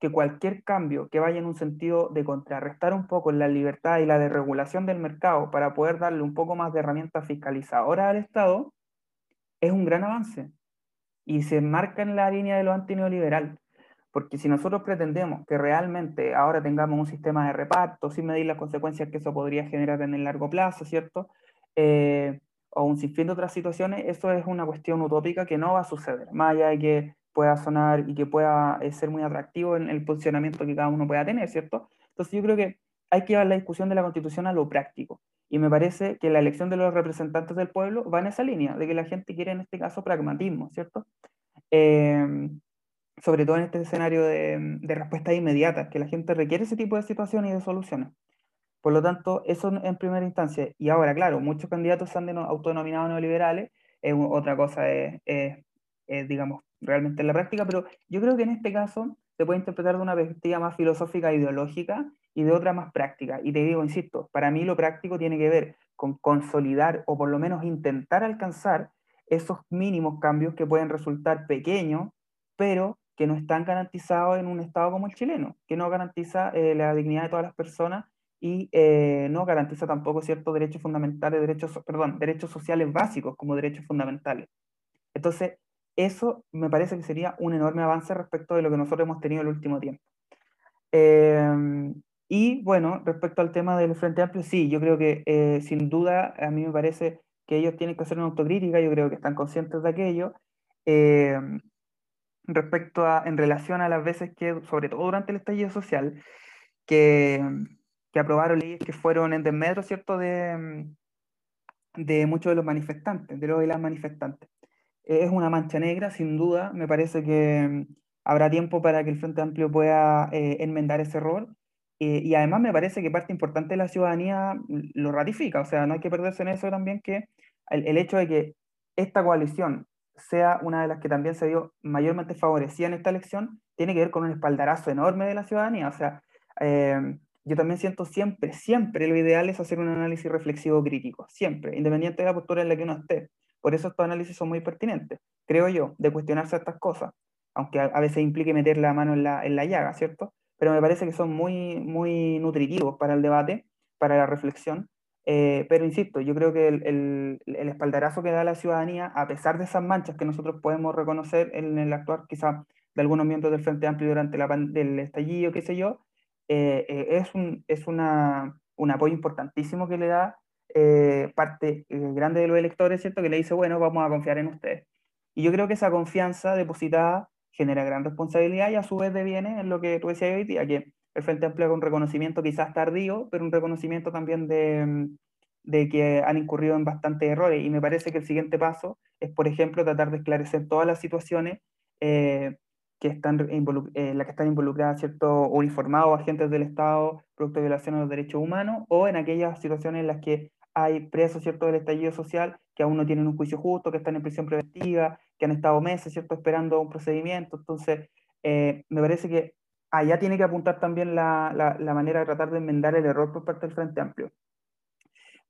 S2: que cualquier cambio que vaya en un sentido de contrarrestar un poco la libertad y la desregulación del mercado para poder darle un poco más de herramientas fiscalizadoras al Estado, es un gran avance y se marca en la línea de lo antineoliberal. Porque si nosotros pretendemos que realmente ahora tengamos un sistema de reparto sin medir las consecuencias que eso podría generar en el largo plazo, ¿cierto? Eh, o un sinfín de otras situaciones, eso es una cuestión utópica que no va a suceder, más allá de que pueda sonar y que pueda eh, ser muy atractivo en el posicionamiento que cada uno pueda tener, ¿cierto? Entonces yo creo que hay que llevar la discusión de la constitución a lo práctico. Y me parece que la elección de los representantes del pueblo va en esa línea, de que la gente quiere en este caso pragmatismo, ¿cierto? Eh, sobre todo en este escenario de, de respuestas inmediatas, que la gente requiere ese tipo de situaciones y de soluciones. Por lo tanto, eso en primera instancia. Y ahora, claro, muchos candidatos se han autodenominado neoliberales, es otra cosa es, digamos, realmente en la práctica, pero yo creo que en este caso se puede interpretar de una perspectiva más filosófica e ideológica y de otra más práctica. Y te digo, insisto, para mí lo práctico tiene que ver con consolidar o por lo menos intentar alcanzar esos mínimos cambios que pueden resultar pequeños, pero que no están garantizados en un Estado como el chileno, que no garantiza eh, la dignidad de todas las personas y eh, no garantiza tampoco ciertos derechos fundamentales, derechos, perdón, derechos sociales básicos como derechos fundamentales. Entonces, eso me parece que sería un enorme avance respecto de lo que nosotros hemos tenido el último tiempo. Em, y bueno, respecto al tema del Frente Amplio, sí, yo creo que eh, sin duda a mí me parece que ellos tienen que hacer una autocrítica, yo creo que están conscientes de aquello. Em, respecto a, en relación a las veces que, sobre todo durante el estallido social, que, que aprobaron leyes que fueron en desmedro, ¿cierto?, de, de muchos de los manifestantes, de los y las manifestantes. Es una mancha negra, sin duda, me parece que habrá tiempo para que el Frente Amplio pueda eh, enmendar ese error. Eh, y además me parece que parte importante de la ciudadanía lo ratifica, o sea, no hay que perderse en eso también que el, el hecho de que esta coalición sea una de las que también se dio mayormente favorecida en esta elección, tiene que ver con un espaldarazo enorme de la ciudadanía. O sea, eh, yo también siento siempre, siempre lo ideal es hacer un análisis reflexivo crítico, siempre, independiente de la postura en la que uno esté. Por eso estos análisis son muy pertinentes, creo yo, de cuestionarse estas cosas, aunque a, veces implique meter la mano en la, en la llaga, ¿cierto? Pero me parece que son muy, muy nutritivos para el debate, para la reflexión, eh, pero insisto, yo creo que el, el, espaldarazo que da la ciudadanía, a pesar de esas manchas que nosotros podemos reconocer en el actuar quizá de algunos miembros del Frente Amplio durante la, el estallido, qué sé yo, eh, eh, es, un, es una, un apoyo importantísimo que le da parte grande de los electores, ¿cierto? Que le dice, bueno, vamos a confiar en ustedes. Y yo creo que esa confianza depositada genera gran responsabilidad y a su vez deviene en lo que tú decías hoy día, que el Frente Amplio con un reconocimiento quizás tardío, pero un reconocimiento también de, mm, de, que han incurrido en bastantes errores. Y me parece que el siguiente paso es, por ejemplo, tratar de esclarecer todas las situaciones eh, que están eh, las que están involucradas, ¿cierto? Uniformados, agentes del Estado, producto de violación a los derechos humanos, o en aquellas situaciones en las que hay presos, ¿cierto?, del estallido social que aún no tienen un juicio justo, que están en prisión preventiva, que han estado meses, ¿cierto?, esperando un procedimiento. Entonces, eh, me parece que allá tiene que apuntar también la, la, manera de tratar de enmendar el error por parte del Frente Amplio.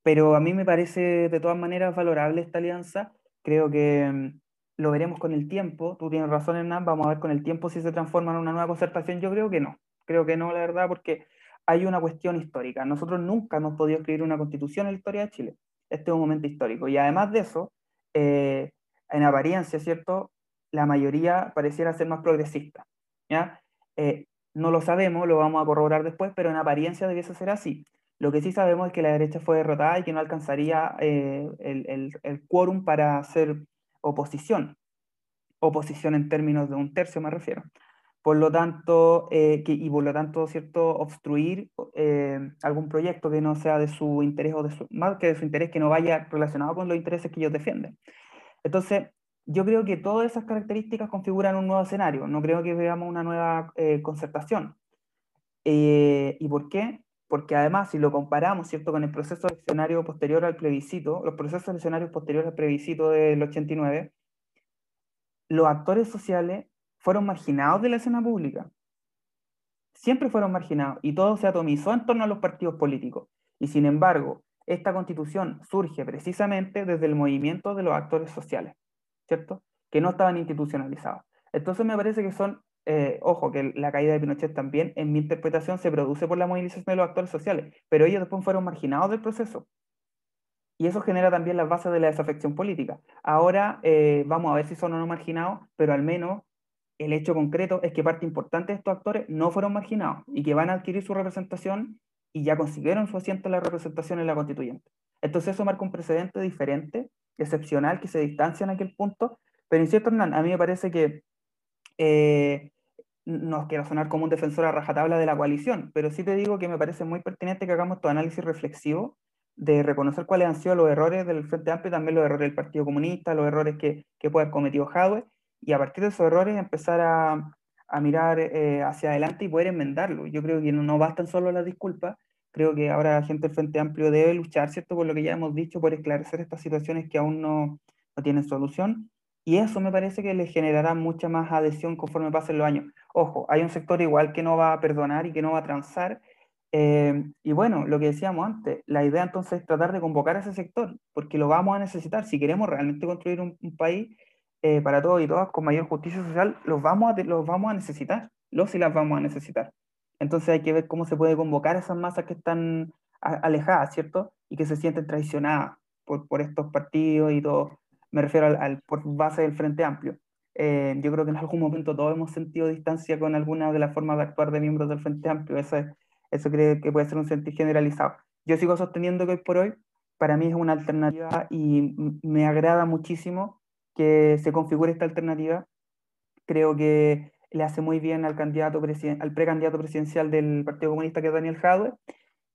S2: Pero a mí me parece de todas maneras valorable esta alianza. Creo que mm, lo veremos con el tiempo. Tú tienes razón, Hernán. Vamos a ver con el tiempo si se transforma en una nueva concertación. Yo creo que no. Creo que no, la verdad, porque hay una cuestión histórica. Nosotros nunca hemos podido escribir una constitución en la historia de Chile. Este es un momento histórico. Y además de eso, eh, en apariencia, ¿cierto? La mayoría pareciera ser más progresista. ¿ya? Eh, no lo sabemos, lo vamos a corroborar después, pero en apariencia debiese ser así. Lo que sí sabemos es que la derecha fue derrotada y que no alcanzaría eh, el, el, quórum para hacer oposición. Oposición en términos de un tercio me refiero. Por lo tanto, eh, y por lo tanto, ¿cierto?, obstruir algún proyecto que no sea de su interés o de su, más que de su interés, que no vaya relacionado con los intereses que ellos defienden. Entonces, yo creo que todas esas características configuran un nuevo escenario, no creo que veamos una nueva eh, concertación. Eh, ¿Y por qué? Porque además, si lo comparamos ¿cierto? con el proceso eleccionario posterior al plebiscito, los procesos eleccionarios posteriores al plebiscito del 89, los actores sociales fueron marginados de la escena pública. Siempre fueron marginados y todo se atomizó en torno a los partidos políticos. Y sin embargo, esta constitución surge precisamente desde el movimiento de los actores sociales. ¿cierto? Que no estaban institucionalizados. Entonces me parece que son, eh, ojo, que la caída de Pinochet también, en mi interpretación, se produce por la movilización de los actores sociales, pero ellos después fueron marginados del proceso. y eso genera también las bases de la desafección política. Ahora eh, vamos a ver si son o no marginados, pero al menos el hecho concreto es que parte importante de estos actores no fueron marginados y que van a adquirir su representación y ya consiguieron su asiento en la representación en la constituyente. Entonces eso marca un precedente diferente, excepcional, que se distancia en aquel punto, pero insisto, Hernán, a mí me parece que eh, no quiero sonar como un defensor a rajatabla de la coalición, pero sí te digo que me parece muy pertinente que hagamos tu análisis reflexivo de reconocer cuáles han sido los errores del Frente Amplio también los errores del Partido Comunista, los errores que, que puede haber cometido Jadwe, y a partir de esos errores empezar a, a mirar eh, hacia adelante y poder enmendarlo. Yo creo que no, no bastan solo las disculpas, creo que ahora la gente del Frente Amplio debe luchar, ¿cierto? Por lo que ya hemos dicho, por esclarecer estas situaciones que aún no, no tienen solución. Y eso me parece que le generará mucha más adhesión conforme pasen los años. Ojo, hay un sector igual que no va a perdonar y que no va a transar, eh, y bueno, lo que decíamos antes, la idea entonces es tratar de convocar a ese sector, porque lo vamos a necesitar. Si queremos realmente construir un, país eh, para todos y todas con mayor justicia social, los vamos, a, los vamos a necesitar, los y las vamos a necesitar. Entonces hay que ver cómo se puede convocar a esas masas que están alejadas, ¿cierto? Y que se sienten traicionadas por, por estos partidos y todo. Me refiero al, por base del Frente Amplio. Eh, yo creo que en algún momento todos hemos sentido distancia con alguna de las formas de actuar de miembros del Frente Amplio. Esa es eso creo que puede ser un sentir generalizado. Yo sigo sosteniendo que hoy por hoy para mí es una alternativa y me agrada muchísimo que se configure esta alternativa. Creo que le hace muy bien al, candidato al precandidato presidencial del Partido Comunista, que es Daniel Jadwe,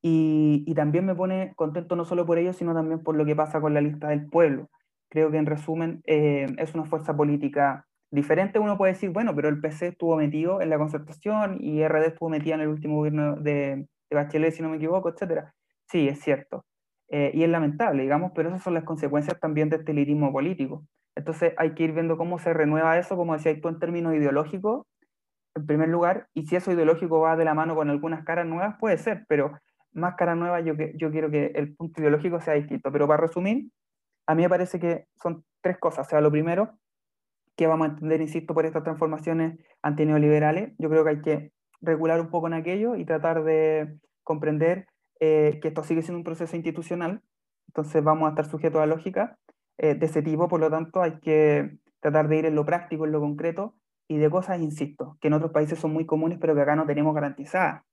S2: y, y, también me pone contento no solo por ello, sino también por lo que pasa con la lista del pueblo. Creo que en resumen eh, es una fuerza política diferente uno puede decir, bueno, pero el PC estuvo metido en la concertación y RD estuvo metida en el último gobierno de, de Bachelet, si no me equivoco, etc. Sí, es cierto. Eh, y es lamentable, digamos, pero esas son las consecuencias también de este elitismo político. Entonces hay que ir viendo cómo se renueva eso, como decía tú, en términos ideológicos, en primer lugar, y si eso ideológico va de la mano con algunas caras nuevas, puede ser, pero más caras nuevas yo, yo quiero que el punto ideológico sea distinto. Pero para resumir, a mí me parece que son tres cosas. O lo primero, que vamos a entender, insisto, por estas transformaciones antineoliberales. Yo creo que hay que regular un poco en aquello y tratar de comprender eh, que esto sigue siendo un proceso institucional, entonces vamos a estar sujetos a lógica eh, de ese tipo, por lo tanto hay que tratar de ir en lo práctico, en lo concreto, y de cosas, insisto, que en otros países son muy comunes, pero que acá no tenemos garantizadas.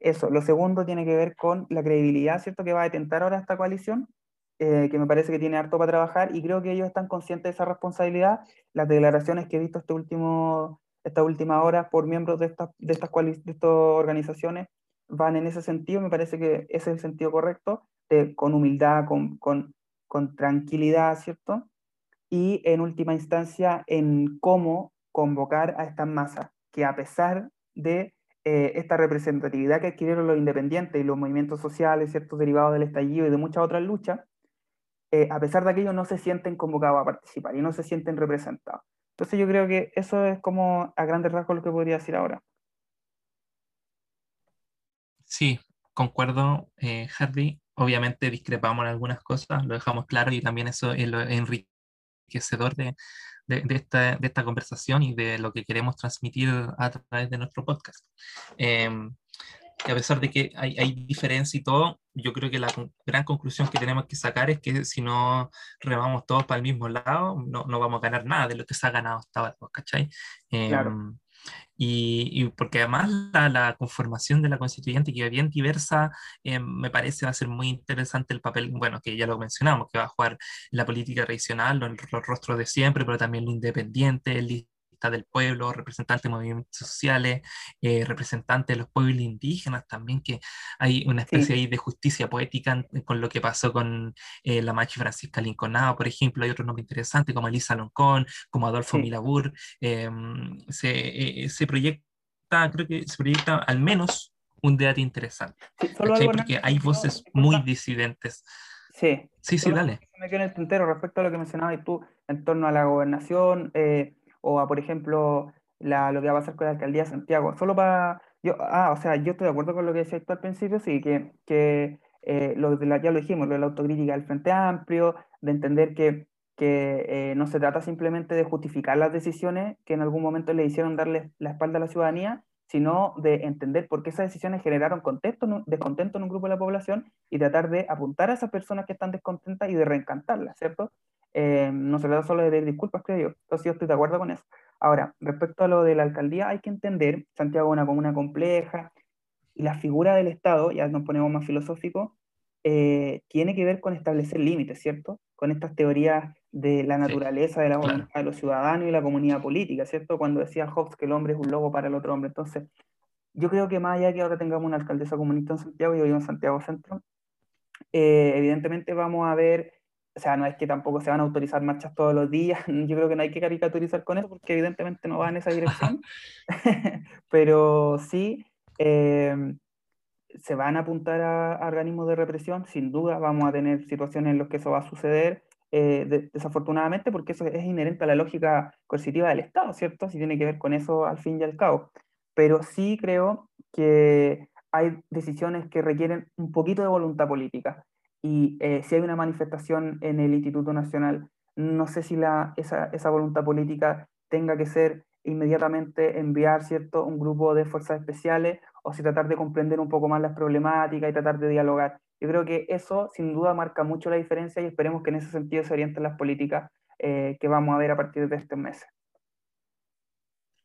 S2: Eso. Lo segundo tiene que ver con la credibilidad, ¿cierto?, que va a detentar ahora esta coalición, eh, que me parece que tiene harto para trabajar y creo que ellos están conscientes de esa responsabilidad. Las declaraciones que he visto este último, esta última hora por miembros de estas, de, estas de estas organizaciones van en ese sentido, me parece que ese es el sentido correcto, de, con humildad, con, con, con tranquilidad, ¿cierto? Y en última instancia, en cómo convocar a estas masas, que a pesar de eh, esta representatividad que adquirieron los independientes y los movimientos sociales, ciertos derivados del estallido y de muchas otras luchas, eh, a pesar de aquello, no se sienten convocados a participar y no se sienten representados. Entonces yo creo que eso es como a grandes rasgos lo que podría decir ahora.
S1: Sí, concuerdo, eh, Harvey. Obviamente discrepamos en algunas cosas, lo dejamos claro y también eso es lo enriquecedor de, de, esta, de, esta, conversación y de lo que queremos transmitir a través de nuestro podcast. Em, que a pesar de que hay, hay, diferencia y todo, yo creo que la gran conclusión que tenemos que sacar es que si no remamos todos para el mismo lado, no, no vamos a ganar nada de lo que se ha ganado hasta ahora, ¿cachai? Em, y, y, porque además la, la, conformación de la constituyente, que es bien diversa, eh, me parece va a ser muy interesante el papel, bueno, que ya lo mencionamos, que va a jugar la política tradicional, los, los rostros de siempre, pero también lo independiente, el del pueblo, representantes de movimientos sociales, eh, representantes de los pueblos indígenas también, que hay una especie ahí de justicia poética con lo que pasó con eh, la Machi Francisca Lincolnado, por ejemplo, hay otros nombres interesantes como Elisa Loncón, como Adolfo Milabur, em, se, eh, se proyecta, creo que se proyecta al menos un debate interesante, porque hay voces muy disidentes.
S2: Sí,
S1: sí, sí, dale.
S2: Me quedo en el tintero respecto a lo que mencionabas tú en torno a la gobernación, eh, o a, por ejemplo, la, lo que va a pasar con la alcaldía de Santiago. Solo para. Yo, ah, o sea, yo estoy de acuerdo con lo que decía tú al principio, sí, que, que eh, ya lo dijimos, lo de la autocrítica del Frente Amplio, de entender que, que eh, no se trata simplemente de justificar las decisiones que en algún momento le hicieron darle la espalda a la ciudadanía, sino de entender por qué esas decisiones generaron contexto, descontento en un grupo de la población y tratar de apuntar a esas personas que están descontentas y de reencantarlas, ¿cierto? Eh, no se trata solo de pedir disculpas, creo yo. Entonces yo estoy de acuerdo con eso. Ahora, respecto a lo de la alcaldía, hay que entender, Santiago es una comuna compleja, y la figura del Estado, ya nos ponemos más filosóficos, eh, tiene que ver con establecer límites, ¿cierto? Con estas teorías de la naturaleza de la voluntad de los ciudadanos y la comunidad política, ¿cierto? Cuando decía Hobbes que el hombre es un lobo para el otro hombre. Entonces, yo creo que más allá de que ahora tengamos una alcaldesa comunista en Santiago, yo vivo en Santiago Centro, eh, evidentemente vamos a ver, o sea, no es que tampoco se van a autorizar marchas todos los días, yo creo que no hay que caricaturizar con eso porque evidentemente no va en esa dirección, pero sí eh, se van a apuntar a, organismos de represión, sin duda vamos a tener situaciones en las que eso va a suceder, eh, desafortunadamente, porque eso es inherente a la lógica coercitiva del Estado, ¿cierto? Si tiene que ver con eso al fin y al cabo. Pero sí creo que hay decisiones que requieren un poquito de voluntad política. Y eh, si hay una manifestación en el Instituto Nacional, no sé si la, esa, esa voluntad política tenga que ser inmediatamente enviar ¿cierto? un grupo de fuerzas especiales o si tratar de comprender un poco más las problemáticas y tratar de dialogar. Yo creo que eso sin duda marca mucho la diferencia y esperemos que en ese sentido se orienten las políticas eh, que vamos a ver a partir de estos meses.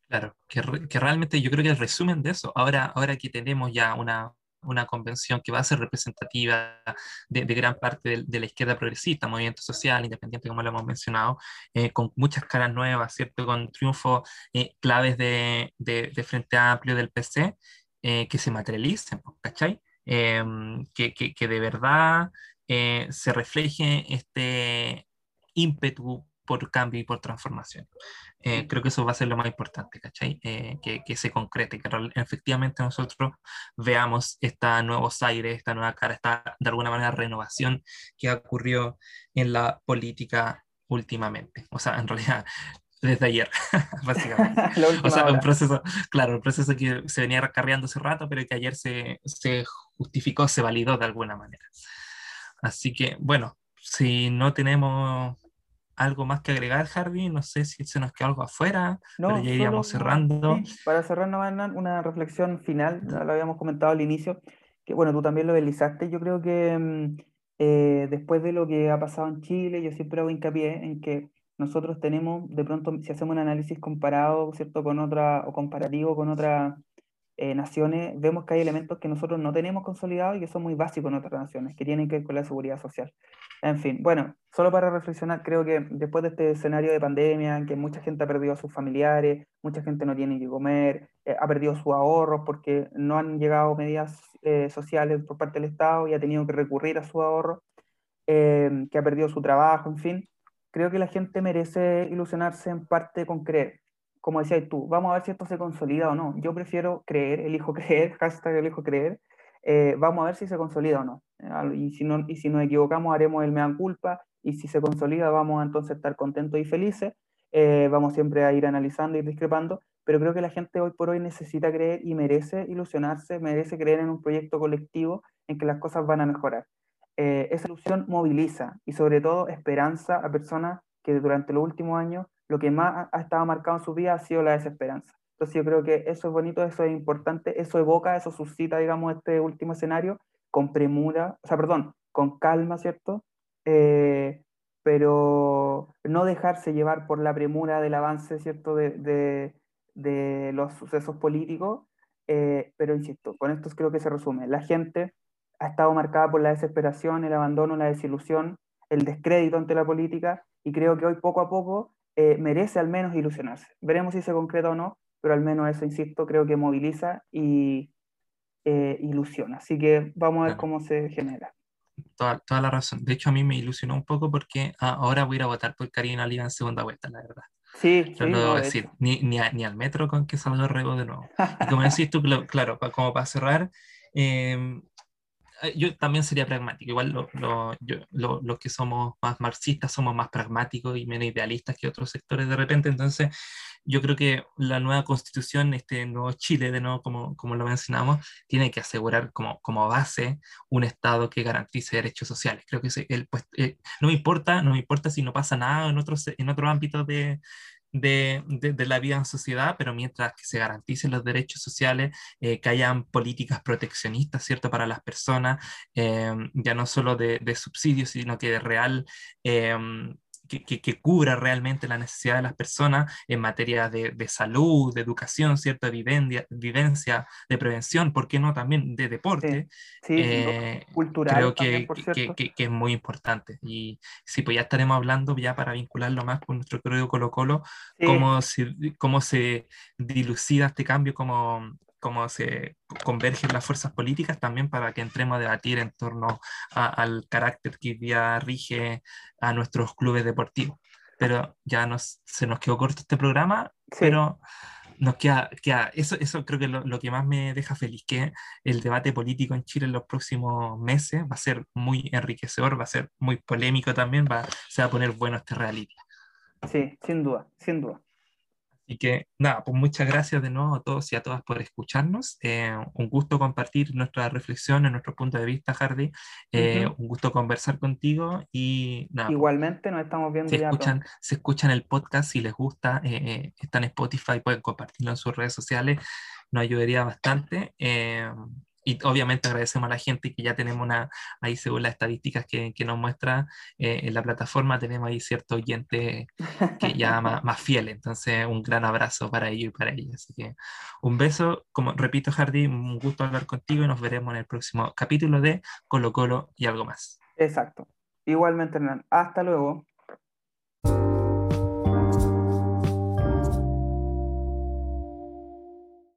S1: Claro, que, realmente yo creo que el resumen de eso, ahora, ahora que tenemos ya una, una convención que va a ser representativa de, de gran parte de, la izquierda progresista, movimiento social, independiente, como lo hemos mencionado, eh, con muchas caras nuevas, ¿cierto? Con triunfos eh, claves de, de, Frente Amplio del PC, eh, que se materialicen, ¿cachai? Em, que, de verdad se refleje este ímpetu por cambio y por transformación. Eh, creo que eso va a ser lo más importante, ¿cachai? Eh, que, que, se concrete, que efectivamente nosotros veamos esta nuevos aires, esta nueva cara, esta de alguna manera renovación que ocurrió en la política últimamente. O sea, en realidad, desde ayer, básicamente. o sea, un proceso, claro, un proceso que se venía recarreando hace rato, pero que ayer se, se justificó, se validó de alguna manera. Así que, bueno, si no tenemos algo más que agregar, Harvey. No sé si se nos queda algo afuera, pero ya iríamos cerrando.
S2: para cerrar, no, una reflexión final, lo habíamos comentado al inicio, que bueno, tú también lo deslizaste. Yo creo que mm, eh, después de lo que ha pasado en Chile, yo siempre hago hincapié en que nosotros tenemos, de pronto, si hacemos un análisis comparado, ¿cierto?, con otra, o comparativo con otra eh, naciones, vemos que hay elementos que nosotros no tenemos consolidados y que son muy básicos en otras naciones, que tienen que ver con la seguridad social. En fin, bueno, solo para reflexionar, creo que después de este escenario de pandemia, en que mucha gente ha perdido a sus familiares, mucha gente no tiene que comer, eh, ha perdido sus ahorros porque no han llegado medidas eh, sociales por parte del Estado y ha tenido que recurrir a su ahorro, que ha perdido su trabajo, en fin, creo que la gente merece ilusionarse en parte con creer como decías tú, vamos a ver si esto se consolida o no. Yo prefiero creer, elijo creer, hashtag elijo creer, eh, vamos a ver si se consolida o no. Y si, no, y si nos equivocamos, haremos el mea culpa, y si se consolida, vamos a entonces estar contentos y felices. Eh, vamos siempre a ir analizando y discrepando, pero creo que la gente hoy por hoy necesita creer y merece ilusionarse, merece creer en un proyecto colectivo en que las cosas van a mejorar. Eh, esa ilusión moviliza y sobre todo esperanza a personas que durante los últimos años lo que más ha estado marcado en su vida ha sido la desesperanza. Entonces yo creo que eso es bonito, eso es importante, eso evoca, eso suscita, digamos, este último escenario con premura, o sea, perdón, con calma, ¿cierto? Eh, pero no dejarse llevar por la premura del avance, ¿cierto?, de, de, de los sucesos políticos, eh, pero insisto, con esto creo que se resume. La gente ha estado marcada por la desesperación, el abandono, la desilusión, el descrédito ante la política, y creo que hoy poco a poco eh, merece al menos ilusionarse. Veremos si se concreta o no, pero al menos eso, insisto, creo que moviliza y eh, ilusiona. Así que vamos a ver cómo se genera.
S1: Toda, toda, la razón. De hecho, a mí me ilusionó un poco porque ah, ahora voy a ir a votar por Karina Oliva en segunda vuelta, la verdad.
S2: Sí,
S1: sí. No decir, ni, ni, ni, al metro con que salga Rego de nuevo. Y como decís tú, claro, como para cerrar, eh, yo también sería pragmático. Igual los lo, lo, que somos más marxistas somos más pragmáticos y menos idealistas que otros sectores de repente. Entonces, yo creo que la nueva constitución, este nuevo Chile, de nuevo, como, como lo mencionamos, tiene que asegurar como, como base un Estado que garantice derechos sociales. Creo que el, pues, eh, no me importa, no me importa si no pasa nada en otros, en otro ámbito de, de, de, la vida en sociedad, pero mientras que se garanticen los derechos sociales, eh, que hayan políticas proteccionistas, ¿cierto?, para las personas, eh, ya no solo de, de, subsidios, sino que de real que, cubra realmente la necesidad de las personas en materia de, salud, de educación, ¿cierto? De vivencia, de prevención, ¿por qué no también de deporte?
S2: Sí, eh, cultural.
S1: Creo que, que, es muy importante. Y sí, pues ya estaremos hablando ya para vincularlo más con nuestro querido Colo Colo, cómo, se, cómo se dilucida este cambio, cómo, cómo se convergen las fuerzas políticas también para que entremos a debatir en torno al carácter que ya rige a nuestros clubes deportivos. Pero ya nos, se nos quedó corto este programa, pero nos queda, queda, eso, eso creo que lo, lo que más me deja feliz, que el debate político en Chile en los próximos meses va a ser muy enriquecedor, va a ser muy polémico también, va, se va a poner bueno este reality.
S2: Sí, sin duda, sin duda.
S1: Y que nada, pues muchas gracias de nuevo a todos y a todas por escucharnos. Eh, un gusto compartir nuestra reflexión, en nuestro punto de vista, Hardy. Eh, un gusto conversar contigo y nada.
S2: Pues, Igualmente nos estamos viendo
S1: si Escuchan, se escuchan el podcast, si les gusta, eh, está en Spotify, pueden compartirlo en sus redes sociales, nos ayudaría bastante y obviamente agradecemos a la gente que ya tenemos una, ahí según las estadísticas que, que nos muestra eh, en la plataforma, tenemos ahí cierto oyente que ya más, más, fiel. Entonces, un gran abrazo para ellos y para ellas. Así que un beso, como repito, Hardy, un gusto hablar contigo y nos veremos en el próximo capítulo de Colo Colo y algo más.
S2: Exacto. Igualmente, Hernán. Hasta luego.